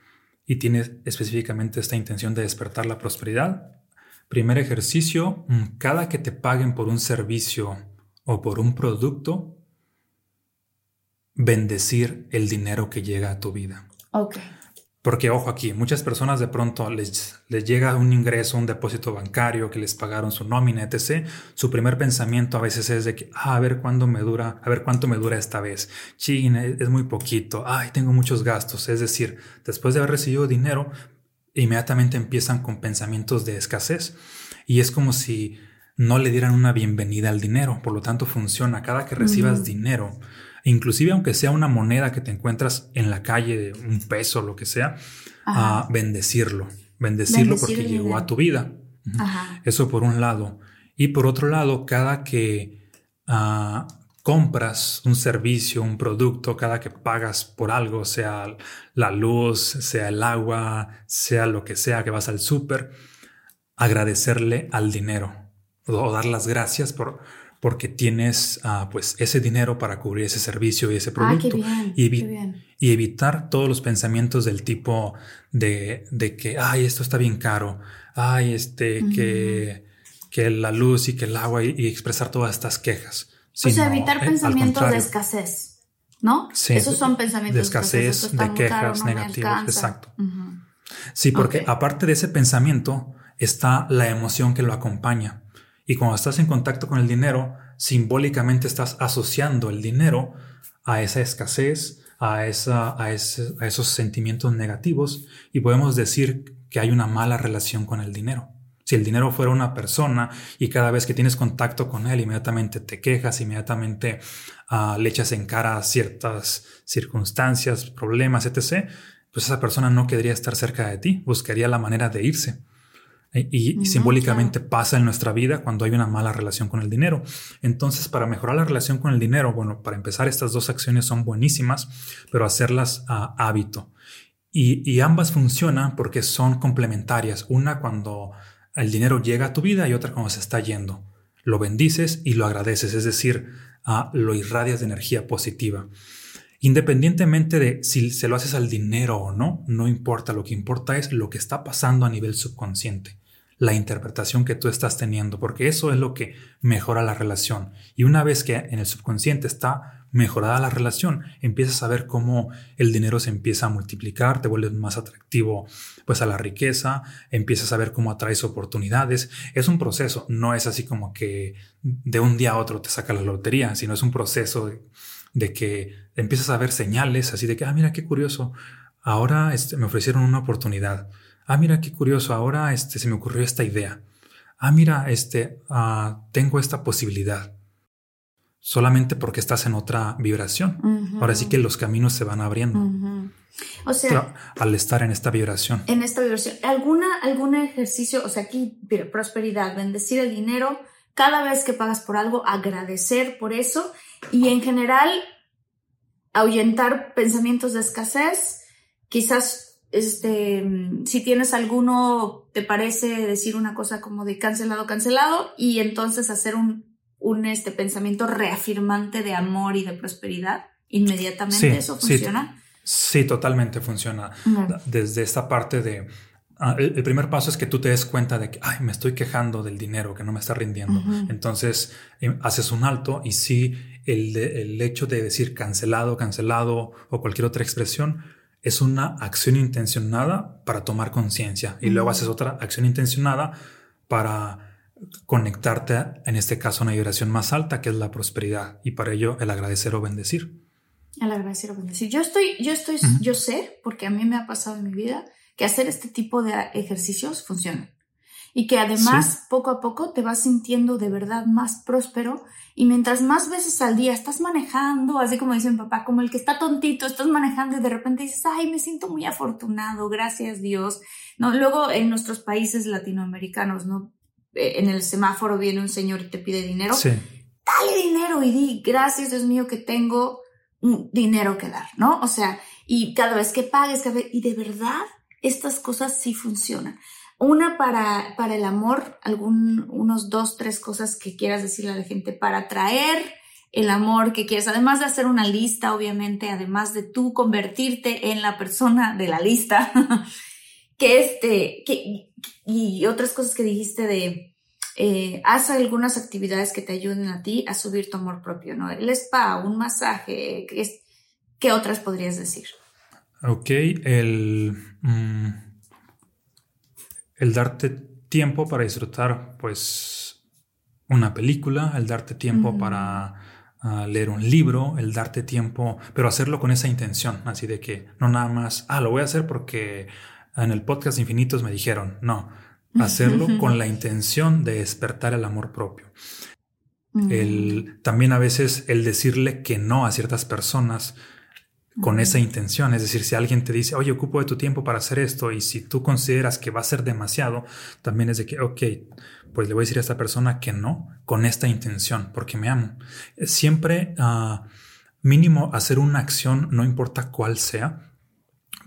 y tiene específicamente esta intención de despertar la prosperidad. Primer ejercicio, mm, cada que te paguen por un servicio o por un producto, bendecir el dinero que llega a tu vida. Okay. Porque ojo aquí, muchas personas de pronto les, les, llega un ingreso, un depósito bancario que les pagaron su nómina, etc. Su primer pensamiento a veces es de que, ah, a ver cuándo me dura, a ver cuánto me dura esta vez. Chin, es muy poquito. Ay, tengo muchos gastos. Es decir, después de haber recibido dinero, inmediatamente empiezan con pensamientos de escasez. Y es como si no le dieran una bienvenida al dinero. Por lo tanto, funciona. Cada que recibas dinero, inclusive aunque sea una moneda que te encuentras en la calle, un peso, lo que sea, a bendecirlo, bendecirlo porque llegó a tu vida. Eso por un lado. Y por otro lado, cada que ah, compras un servicio, un producto, cada que pagas por algo, sea la luz, sea el agua, sea lo que sea que vas al súper, agradecerle al dinero o dar las gracias por, porque tienes ah, pues ese dinero para cubrir ese servicio y ese ah, producto. y, evitar todos los pensamientos del tipo de, que, ay, esto está bien caro, ay, este, que, que la luz y que el agua y, expresar todas estas quejas. o sea, evitar eh, pensamientos de escasez, ¿no? Sí, Esos son pensamientos de escasez, de, quejas negativas, exacto. Sí, porque aparte de ese pensamiento está la emoción que lo acompaña. Y cuando estás en contacto con el dinero, simbólicamente estás asociando el dinero a esa escasez, a, esa, a, esos sentimientos negativos y podemos decir que hay una mala relación con el dinero. Si el dinero fuera una persona y cada vez que tienes contacto con él, inmediatamente te quejas, inmediatamente uh, le echas en cara ciertas circunstancias, problemas, etc., pues esa persona no querría estar cerca de ti, buscaría la manera de irse. Y, simbólicamente pasa en nuestra vida cuando hay una mala relación con el dinero. Entonces, para mejorar la relación con el dinero, bueno, para empezar, estas dos acciones son buenísimas, pero hacerlas a hábito. Y, y, ambas funcionan porque son complementarias. Una cuando el dinero llega a tu vida y otra cuando se está yendo. Lo bendices y lo agradeces, es decir, lo irradias de energía positiva. Independientemente de si se lo haces al dinero o no, no importa, lo que importa es lo que está pasando a nivel subconsciente, la interpretación que tú estás teniendo, porque eso es lo que mejora la relación. Y una vez que en el subconsciente está mejorada la relación, empiezas a ver cómo el dinero se empieza a multiplicar, te vuelves más atractivo pues a la riqueza, empiezas a ver cómo atraes oportunidades. Es un proceso, no es así como que de un día a otro te saca la lotería, sino es un proceso de que empiezas a ver señales así de que, ah, mira qué curioso, ahora este, me ofrecieron una oportunidad. Ah, mira qué curioso, ahora este, se me ocurrió esta idea. Ah, mira, este, ah, tengo esta posibilidad. Solamente porque estás en otra vibración. Ahora sí que los caminos se van abriendo. O sea, al estar en esta vibración. En esta vibración. ¿Alguna, algún ejercicio, o sea, aquí prosperidad, bendecir el dinero, cada vez que pagas por algo, agradecer por eso y en general ahuyentar pensamientos de escasez, quizás este, si tienes alguno, te parece decir una cosa como de cancelado, cancelado, y entonces hacer un, un este, pensamiento reafirmante de amor y de prosperidad, inmediatamente eso funciona. Sí, totalmente funciona. Desde esta parte de Ah, el, primer paso es que tú te des cuenta de que, ay, me estoy quejando del dinero que no me está rindiendo. Entonces em, haces un alto y sí, el, el hecho de decir cancelado, cancelado o cualquier otra expresión es una acción intencionada para tomar conciencia y luego haces otra acción intencionada para conectarte, en este caso, a una vibración más alta que es la prosperidad y para ello el agradecer o bendecir. El agradecer o bendecir. Yo estoy, yo estoy, yo sé, porque a mí me ha pasado en mi vida, que hacer este tipo de ejercicios funciona. Y que además poco a poco te vas sintiendo de verdad más próspero y mientras más veces al día estás manejando, así como dice mi papá, como el que está tontito, estás manejando y de repente dices, ay, me siento muy afortunado, gracias Dios. ¿No? Luego en nuestros países latinoamericanos, ¿no? Eh, en el semáforo viene un señor y te pide dinero. Sí. Dale dinero y di, gracias Dios mío que tengo dinero que dar, ¿no? O sea, y cada vez que pagues, cada y de verdad estas cosas sí funcionan. Una para, para el amor, algún, unos dos, tres cosas que quieras decirle a la gente para atraer el amor que quieres, además de hacer una lista, obviamente, además de tú convertirte en la persona de la lista, [LAUGHS] que este, que, y otras cosas que dijiste de, eh, haz algunas actividades que te ayuden a ti a subir tu amor propio, ¿no? El spa, un masaje, ¿qué, qué otras podrías decir? Ok, el, mm, el darte tiempo para disfrutar, pues, una película, el darte tiempo para ah, leer un libro, el darte tiempo, pero hacerlo con esa intención, así de que no nada más, ah, lo voy a hacer porque en el podcast Infinitos me dijeron, no, hacerlo con la intención de despertar el amor propio. El, también a veces el decirle que no a ciertas personas con esa intención. Es decir, si alguien te dice, oye, ocupo de tu tiempo para hacer esto, y si tú consideras que va a ser demasiado, también es de que, ok, pues le voy a decir a esta persona que no, con esta intención, porque me amo. Siempre uh, mínimo hacer una acción, no importa cuál sea,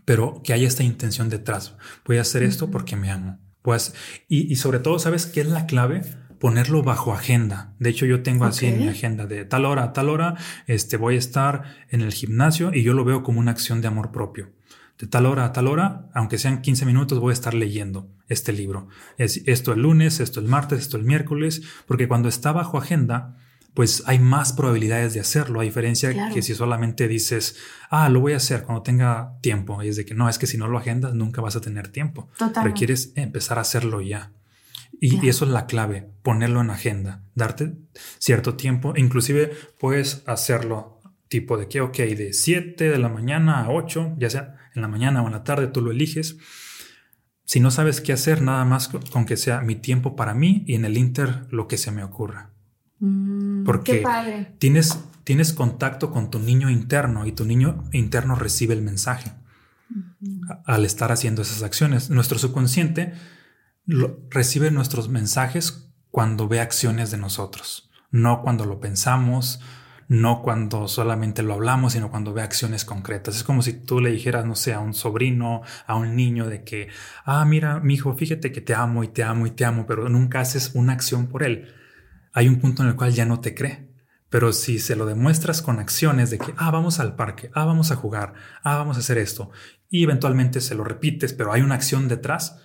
pero que haya esta intención detrás. Voy a hacer esto porque me amo. Pues, y, y sobre todo, ¿sabes qué es la clave? Ponerlo bajo agenda. De hecho, yo tengo así en mi agenda de tal hora a tal hora, este, voy a estar en el gimnasio y yo lo veo como una acción de amor propio. De tal hora a tal hora, aunque sean 15 minutos, voy a estar leyendo este libro. Es, esto el lunes, esto el martes, esto el miércoles, porque cuando está bajo agenda, pues hay más probabilidades de hacerlo, a diferencia que si solamente dices, ah, lo voy a hacer cuando tenga tiempo. Y es de que no, es que si no lo agendas, nunca vas a tener tiempo. Requieres empezar a hacerlo ya. Y, eso es la clave, ponerlo en agenda, darte cierto tiempo, inclusive puedes hacerlo tipo de que, ok, de 7 de la mañana a 8, ya sea en la mañana o en la tarde, tú lo eliges. Si no sabes qué hacer, nada más con que sea mi tiempo para mí y en el Inter lo que se me ocurra. Mm, Porque Tienes, tienes contacto con tu niño interno y tu niño interno recibe el mensaje. al estar haciendo esas acciones. Nuestro subconsciente recibe nuestros mensajes cuando ve acciones de nosotros, no cuando lo pensamos, no cuando solamente lo hablamos, sino cuando ve acciones concretas. Es como si tú le dijeras, no sé, a un sobrino, a un niño de que, ah, mira, mi hijo, fíjate que te amo y te amo y te amo, pero nunca haces una acción por él. Hay un punto en el cual ya no te cree. Pero si se lo demuestras con acciones de que, ah, vamos al parque, ah, vamos a jugar, ah, vamos a hacer esto, y eventualmente se lo repites, pero hay una acción detrás,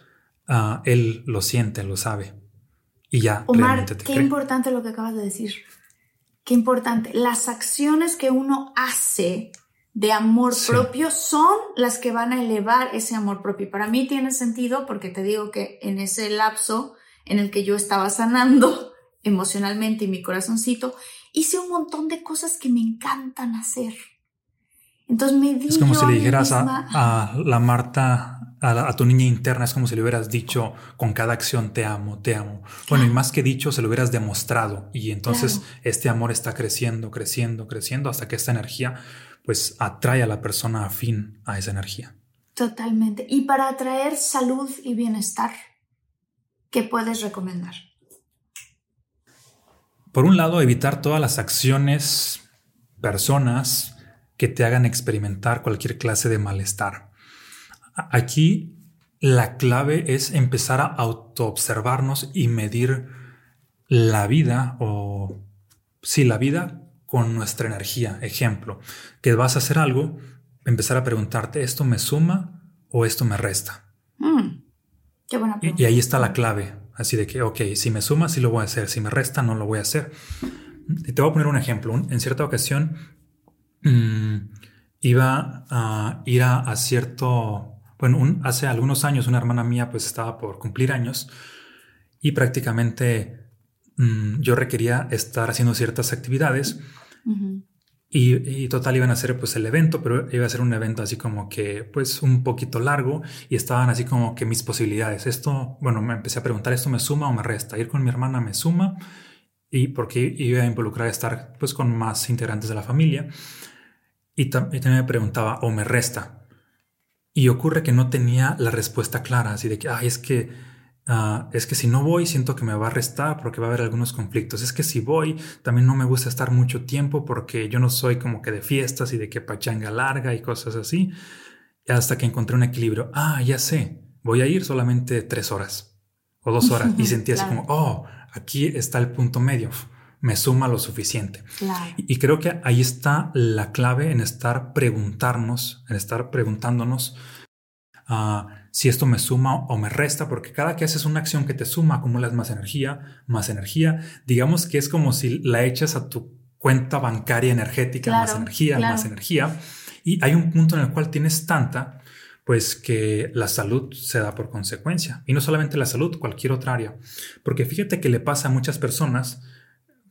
ah, él lo siente, lo sabe. Y ya. Omar, qué importante lo que acabas de decir. Qué importante. Las acciones que uno hace de amor propio son las que van a elevar ese amor propio. Y para mí tiene sentido porque te digo que en ese lapso en el que yo estaba sanando [LAUGHS] emocionalmente y mi corazoncito, hice un montón de cosas que me encantan hacer. Entonces me di Es como si le dijeras a, la Marta, a, tu niña interna, es como si le hubieras dicho con cada acción te amo, te amo. Bueno, y más que dicho, se lo hubieras demostrado. Y entonces este amor está creciendo, creciendo, creciendo hasta que esta energía pues atrae a la persona afín a esa energía. Totalmente. Y para atraer salud y bienestar, ¿qué puedes recomendar? Por un lado, evitar todas las acciones, personas que te hagan experimentar cualquier clase de malestar. Aquí la clave es empezar a autoobservarnos y medir la vida o sí, la vida con nuestra energía. Ejemplo, que vas a hacer algo, empezar a preguntarte, ¿esto me suma o esto me resta? Mm, qué buena y, y, ahí está la clave. Así de que, ok, si me suma, sí lo voy a hacer. Si me resta, no lo voy a hacer. Y te voy a poner un ejemplo. En cierta ocasión, mm, iba a ir a, cierto... Bueno, hace algunos años una hermana mía pues estaba por cumplir años y prácticamente mm, yo requería estar haciendo ciertas actividades. Y, total iban a hacer pues el evento, pero iba a ser un evento así como que pues un poquito largo y estaban así como que mis posibilidades. Esto, bueno, me empecé a preguntar, ¿esto me suma o me resta? Ir con mi hermana me suma y porque iba a involucrar a estar pues con más integrantes de la familia. Y, y también me preguntaba, ¿o me resta? Y ocurre que no tenía la respuesta clara, así de que, ay, es que Ah, es que si no voy siento que me va a restar porque va a haber algunos conflictos. Es que si voy también no me gusta estar mucho tiempo porque yo no soy como que de fiestas y de que pachanga larga y cosas así. Hasta que encontré un equilibrio. Ah, ya sé, voy a ir solamente tres horas o dos horas. Y [LAUGHS] sentí así como, oh, aquí está el punto medio. Me suma lo suficiente. Y, creo que ahí está la clave en estar preguntarnos, en estar preguntándonos. Uh, si esto me suma o me resta, porque cada que haces una acción que te suma, acumulas más energía, más energía. Digamos que es como si la echas a tu cuenta bancaria energética, más energía, más energía. Y hay un punto en el cual tienes tanta, pues que la salud se da por consecuencia. Y no solamente la salud, cualquier otra área. Porque fíjate que le pasa a muchas personas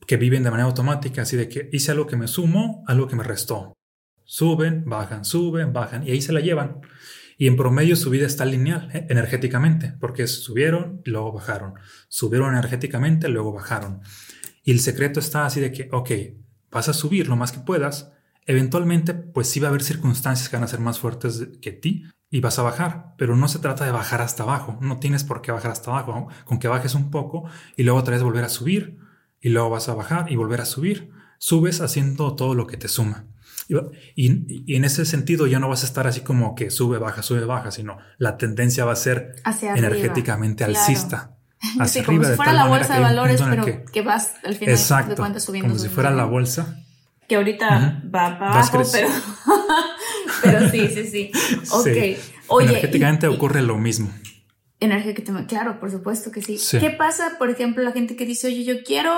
que viven de manera automática, así de que hice algo que me sumo, algo que me restó. Suben, bajan, suben, bajan, y ahí se la llevan. Y en promedio su vida está lineal eh, energéticamente, porque subieron y luego bajaron. Subieron energéticamente, luego bajaron. Y el secreto está así de que, ok, vas a subir lo más que puedas. Eventualmente, pues sí va a haber circunstancias que van a ser más fuertes que ti y vas a bajar, pero no se trata de bajar hasta abajo. No tienes por qué bajar hasta abajo. Con que bajes un poco y luego otra vez volver a subir y luego vas a bajar y volver a subir. Subes haciendo todo lo que te suma. Y, en ese sentido ya no vas a estar así como que sube, baja, sube, baja, sino la tendencia va a ser energéticamente alcista. Hacia arriba, [LAUGHS] como si fuera la bolsa de valores, pero que, vas al final exacto, de cuentas subiendo. Como si fuera la bolsa. Que ahorita va para abajo, pero, [LAUGHS] pero sí, sí, sí. [LAUGHS] Ok. energéticamente ocurre lo mismo. Energéticamente, claro, por supuesto que sí. ¿Qué pasa, por ejemplo, la gente que dice, oye, yo quiero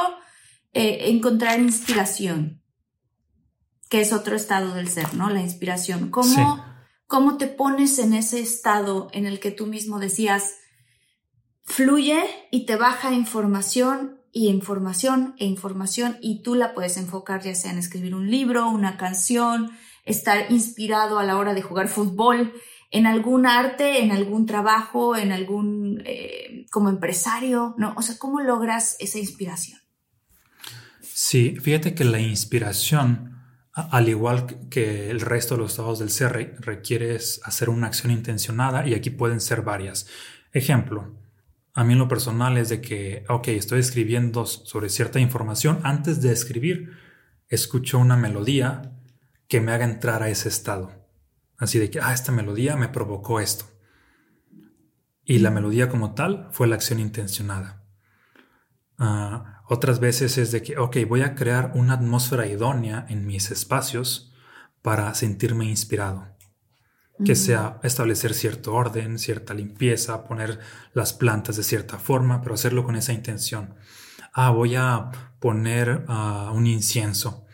eh, encontrar inspiración? que es otro estado del ser, ¿no? La inspiración. ¿Cómo, ¿Cómo te pones en ese estado en el que tú mismo decías, fluye y te baja información y información e información y tú la puedes enfocar ya sea en escribir un libro, una canción, estar inspirado a la hora de jugar fútbol, en algún arte, en algún trabajo, en algún, eh, como empresario, ¿no? O sea, ¿cómo logras esa inspiración? Sí, fíjate que la inspiración al igual que el resto de los estados del ser, requieres hacer una acción intencionada y aquí pueden ser varias. Ejemplo, a mí en lo personal es de que, ok, estoy escribiendo sobre cierta información. Antes de escribir, escucho una melodía que me haga entrar a ese estado. Así de que, ah, esta melodía me provocó esto. Y la melodía como tal fue la acción intencionada. Ah, otras veces es de que, ok, voy a crear una atmósfera idónea en mis espacios para sentirme inspirado. Que sea establecer cierto orden, cierta limpieza, poner las plantas de cierta forma, pero hacerlo con esa intención. Ah, voy a poner ah, un incienso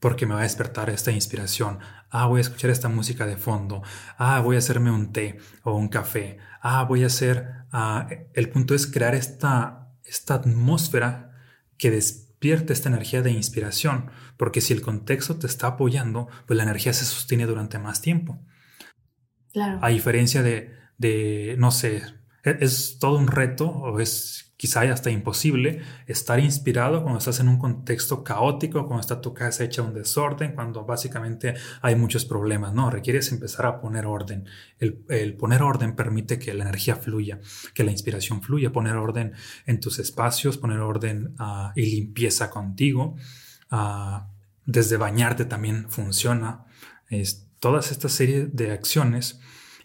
porque me va a despertar esta inspiración. Ah, voy a escuchar esta música de fondo. Ah, voy a hacerme un té o un café. Ah, voy a hacer... Ah, el punto es crear esta, esta atmósfera que despierte esta energía de inspiración, porque si el contexto te está apoyando, pues la energía se sostiene durante más tiempo. Claro. A diferencia de, de no sé, es todo un reto o es quizá hasta imposible estar inspirado cuando estás en un contexto caótico, cuando está tu casa hecha un desorden, cuando básicamente hay muchos problemas. No, requieres empezar a poner orden. El, poner orden permite que la energía fluya, que la inspiración fluya, poner orden en tus espacios, poner orden ah, y limpieza contigo. Ah, desde bañarte también funciona. Es, todas estas series de acciones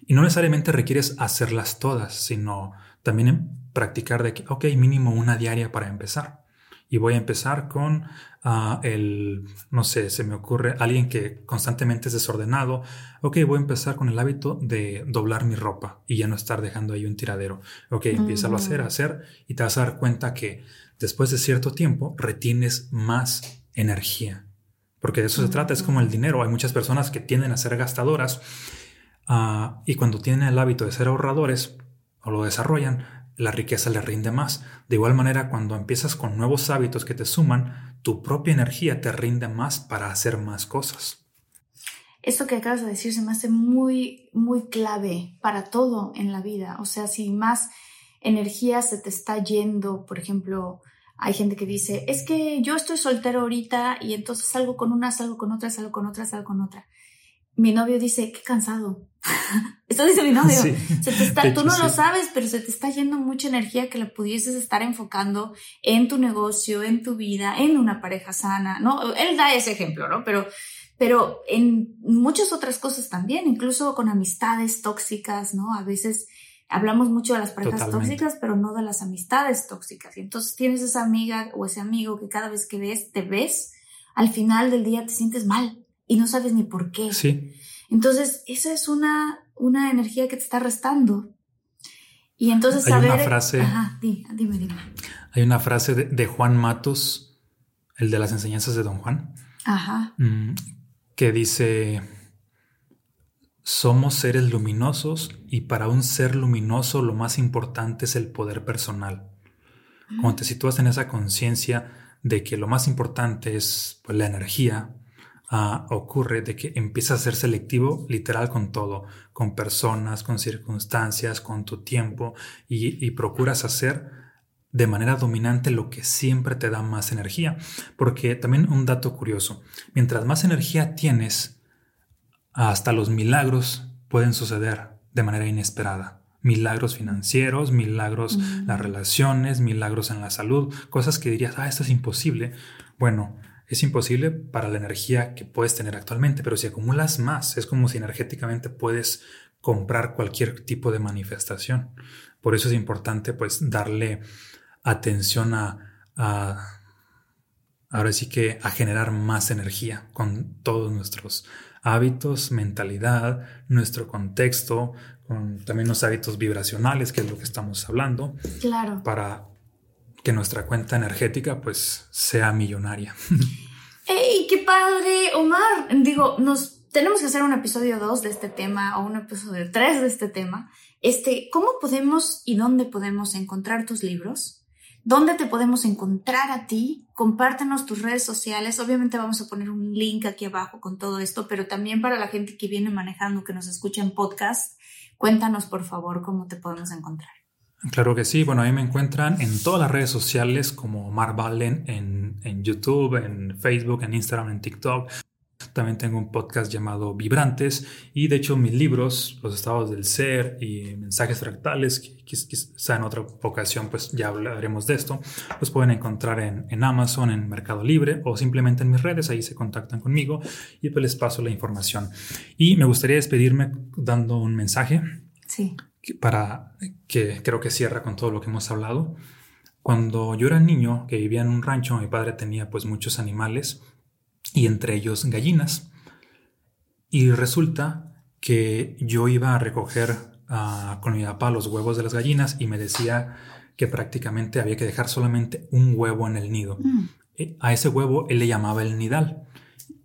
y no necesariamente requieres hacerlas todas, sino también practicar de que, ok, mínimo una diaria para empezar. Y voy a empezar con ah, el, no sé, se me ocurre alguien que constantemente es desordenado. Ok, voy a empezar con el hábito de doblar mi ropa y ya no estar dejando ahí un tiradero. Ok, empieza a hacer, a hacer y te vas a dar cuenta que después de cierto tiempo retienes más energía. Porque de eso se trata, es como el dinero. Hay muchas personas que tienden a ser gastadoras ah, y cuando tienen el hábito de ser ahorradores o lo desarrollan, la riqueza le rinde más. De igual manera, cuando empiezas con nuevos hábitos que te suman, tu propia energía te rinde más para hacer más cosas. Esto que acabas de decir se me hace muy, muy clave para todo en la vida. O sea, si más energía se te está yendo, por ejemplo, hay gente que dice, es que yo estoy soltero ahorita y entonces salgo con una, salgo con otra, salgo con otra, salgo con otra mi novio dice, qué cansado. [LAUGHS] Esto dice mi novio. tú no lo sabes, pero se te está yendo mucha energía que le pudieses estar enfocando en tu negocio, en tu vida, en una pareja sana, ¿no? Él da ese ejemplo, ¿no? Pero, pero en muchas otras cosas también, incluso con amistades tóxicas, ¿no? A veces hablamos mucho de las parejas tóxicas, pero no de las amistades tóxicas. Y entonces tienes esa amiga o ese amigo que cada vez que ves, te ves, al final del día te sientes mal y no sabes ni por qué. Sí. Entonces, esa es una, una energía que te está restando. Y entonces Hay una frase. Ajá, dime, dime. Hay una frase de, Juan Matos, el de las enseñanzas de Don Juan. Ajá. Mm, que dice. Somos seres luminosos y para un ser luminoso lo más importante es el poder personal. Cuando te sitúas en esa conciencia de que lo más importante es pues, la energía, ocurre de que empiezas a ser selectivo literal con todo, con personas, con circunstancias, con tu tiempo y, procuras hacer de manera dominante lo que siempre te da más energía. Porque también un dato curioso, mientras más energía tienes, hasta los milagros pueden suceder de manera inesperada. Milagros financieros, milagros en las relaciones, milagros en la salud, cosas que dirías, ah, esto es imposible. Bueno, es imposible para la energía que puedes tener actualmente, pero si acumulas más, es como si energéticamente puedes comprar cualquier tipo de manifestación. Por eso es importante pues darle atención a, ahora sí que a generar más energía con todos nuestros hábitos, mentalidad, nuestro contexto, con también los hábitos vibracionales, que es lo que estamos hablando. Claro. Para que nuestra cuenta energética pues sea millonaria. [LAUGHS] ¡Ey, qué padre, Omar! Digo, nos tenemos que hacer un episodio 2 de este tema o un episodio 3 de este tema. Este, ¿cómo podemos y dónde podemos encontrar tus libros? ¿Dónde te podemos encontrar a ti? Compártenos tus redes sociales. Obviamente vamos a poner un link aquí abajo con todo esto, pero también para la gente que viene manejando, que nos escucha en podcast, cuéntanos por favor cómo te podemos encontrar. Claro que sí. Bueno, ahí me encuentran en todas las redes sociales como Mar Valen en, en, YouTube, en Facebook, en Instagram, en TikTok. También tengo un podcast llamado Vibrantes y de hecho mis libros, Los estados del ser y Mensajes fractales, que quizá en otra ocasión pues ya hablaremos de esto, los pueden encontrar en, en Amazon, en Mercado Libre o simplemente en mis redes, ahí se contactan conmigo y pues les paso la información. Y me gustaría despedirme dando un mensaje. Sí. Para que creo que cierra con todo lo que hemos hablado. Cuando yo era niño, que vivía en un rancho, mi padre tenía pues muchos animales y entre ellos gallinas. Y resulta que yo iba a recoger con mi papá los huevos de las gallinas y me decía que prácticamente había que dejar solamente un huevo en el nido. Mm. Eh, a ese huevo él le llamaba el nidal.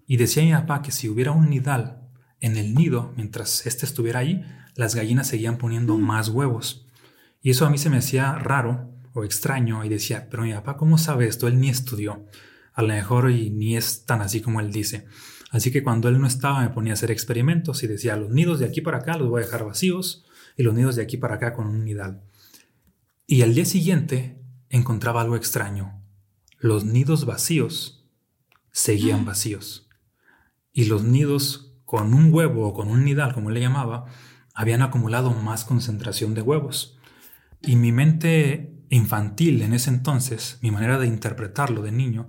Y decía mi papá que si hubiera un nidal en el nido, mientras éste estuviera ahí, las gallinas seguían poniendo mm. más huevos. Y eso a mí se me hacía raro extraño y decía, pero mi papá, ¿cómo sabe esto? Él ni estudió. A lo mejor y ni es tan así como él dice. Así que cuando él no estaba me ponía a hacer experimentos y decía, los nidos de aquí para acá los voy a dejar vacíos y los nidos de aquí para acá con un nidal. Y al día siguiente encontraba algo extraño. Los nidos vacíos seguían vacíos. Y los nidos con un huevo o con un nidal, como él le llamaba, habían acumulado más concentración de huevos. Y mi mente infantil en ese entonces, mi manera de interpretarlo de niño,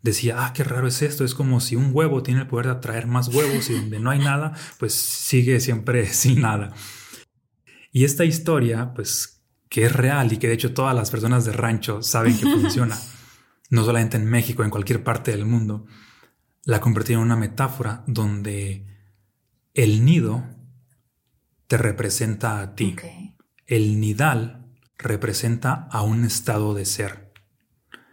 decía, ah, qué raro es esto, es como si un huevo tiene el poder de atraer más huevos y donde no hay nada, pues sigue siempre [LAUGHS] sin nada. Y esta historia, pues, que es real y que de hecho todas las personas de rancho saben que funciona, [LAUGHS] no solamente en México, en cualquier parte del mundo, la convertí en una metáfora donde el nido te representa a ti. El nidal representa a un estado de ser.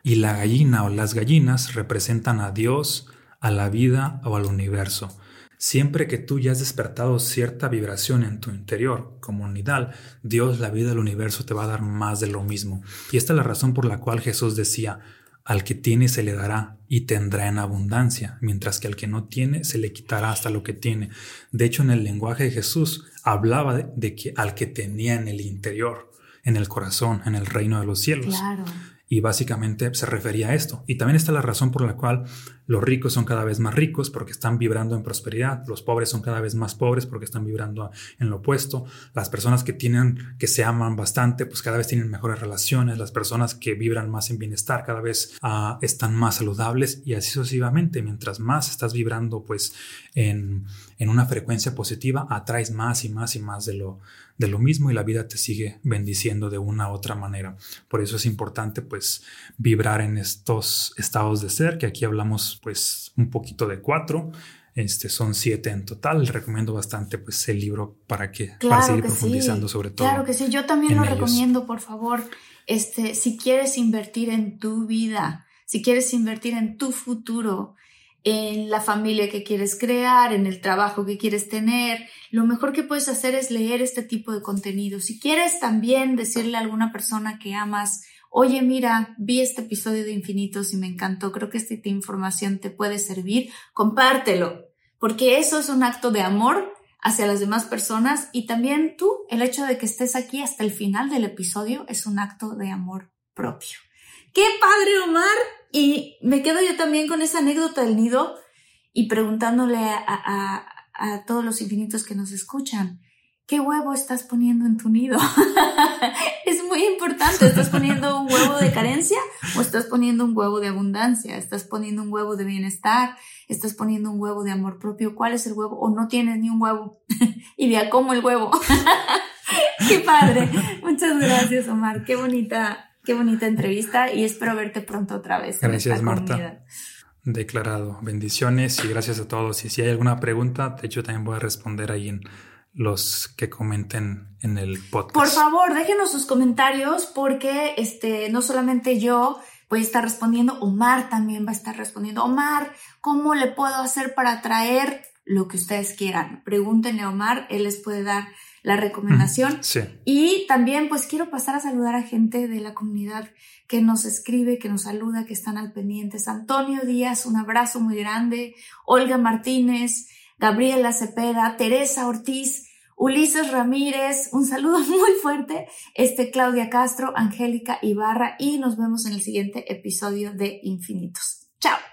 Y la gallina o las gallinas representan a Dios, a la vida o al universo. Siempre que tú ya has despertado cierta vibración en tu interior, como nidal, Dios, la vida, el universo te va a dar más de lo mismo. Y esta es la razón por la cual Jesús decía, al que tiene se le dará y tendrá en abundancia, mientras que al que no tiene se le quitará hasta lo que tiene. De hecho, en el lenguaje de Jesús hablaba de, que al que tenía en el interior en el corazón, en el reino de los cielos. Claro. Y básicamente se refería a esto. Y también está la razón por la cual los ricos son cada vez más ricos porque están vibrando en prosperidad. Los pobres son cada vez más pobres porque están vibrando en lo opuesto. Las personas que tienen, que se aman bastante, pues cada vez tienen mejores relaciones. Las personas que vibran más en bienestar cada vez ah, están más saludables y así sucesivamente. Mientras más estás vibrando, pues en, en una frecuencia positiva, atraes más y más y más de lo, de lo mismo y la vida te sigue bendiciendo de una u otra manera. Por eso es importante pues vibrar en estos estados de ser, que aquí hablamos pues un poquito de cuatro. Este, son siete en total. Recomiendo bastante pues el libro para que para seguir profundizando sobre todo. Claro que sí, yo también lo recomiendo, por favor. Este, si quieres invertir en tu vida, si quieres invertir en tu futuro, en la familia que quieres crear, en el trabajo que quieres tener. Lo mejor que puedes hacer es leer este tipo de contenido. Si quieres también decirle a alguna persona que amas, oye, mira, vi este episodio de Infinitos y me encantó, creo que esta información te puede servir, compártelo, porque eso es un acto de amor hacia las demás personas y también tú, el hecho de que estés aquí hasta el final del episodio es un acto de amor propio. ¡Qué padre, Omar! Y me quedo yo también con esa anécdota del nido y preguntándole a, todos los infinitos que nos escuchan, ¿qué huevo estás poniendo en tu nido? [LAUGHS] es muy importante, ¿estás poniendo un huevo de carencia o estás poniendo un huevo de abundancia? ¿Estás poniendo un huevo de bienestar? ¿Estás poniendo un huevo de amor propio? ¿Cuál es el huevo? ¿O no tienes ni un huevo? [LAUGHS] y de a cómo el huevo. [LAUGHS] Qué padre. Muchas gracias, Omar. Qué bonita Qué bonita entrevista y espero verte pronto otra vez. Gracias, Marta. Declarado. Bendiciones y gracias a todos. Y si hay alguna pregunta, de hecho también voy a responder ahí en los que comenten en el podcast. Por favor, déjenos sus comentarios porque este, no solamente yo voy a estar respondiendo, Omar también va a estar respondiendo. Omar, ¿cómo le puedo hacer para traer lo que ustedes quieran? Pregúntenle a Omar, él les puede dar la recomendación. Sí. Y también pues quiero pasar a saludar a gente de la comunidad que nos escribe, que nos saluda, que están al pendiente. Antonio Díaz, un abrazo muy grande. Olga Martínez, Gabriela Cepeda, Teresa Ortiz, Ulises Ramírez, un saludo [LAUGHS] muy fuerte. Este Claudia Castro, Angélica Ibarra y nos vemos en el siguiente episodio de Infinitos. Chao.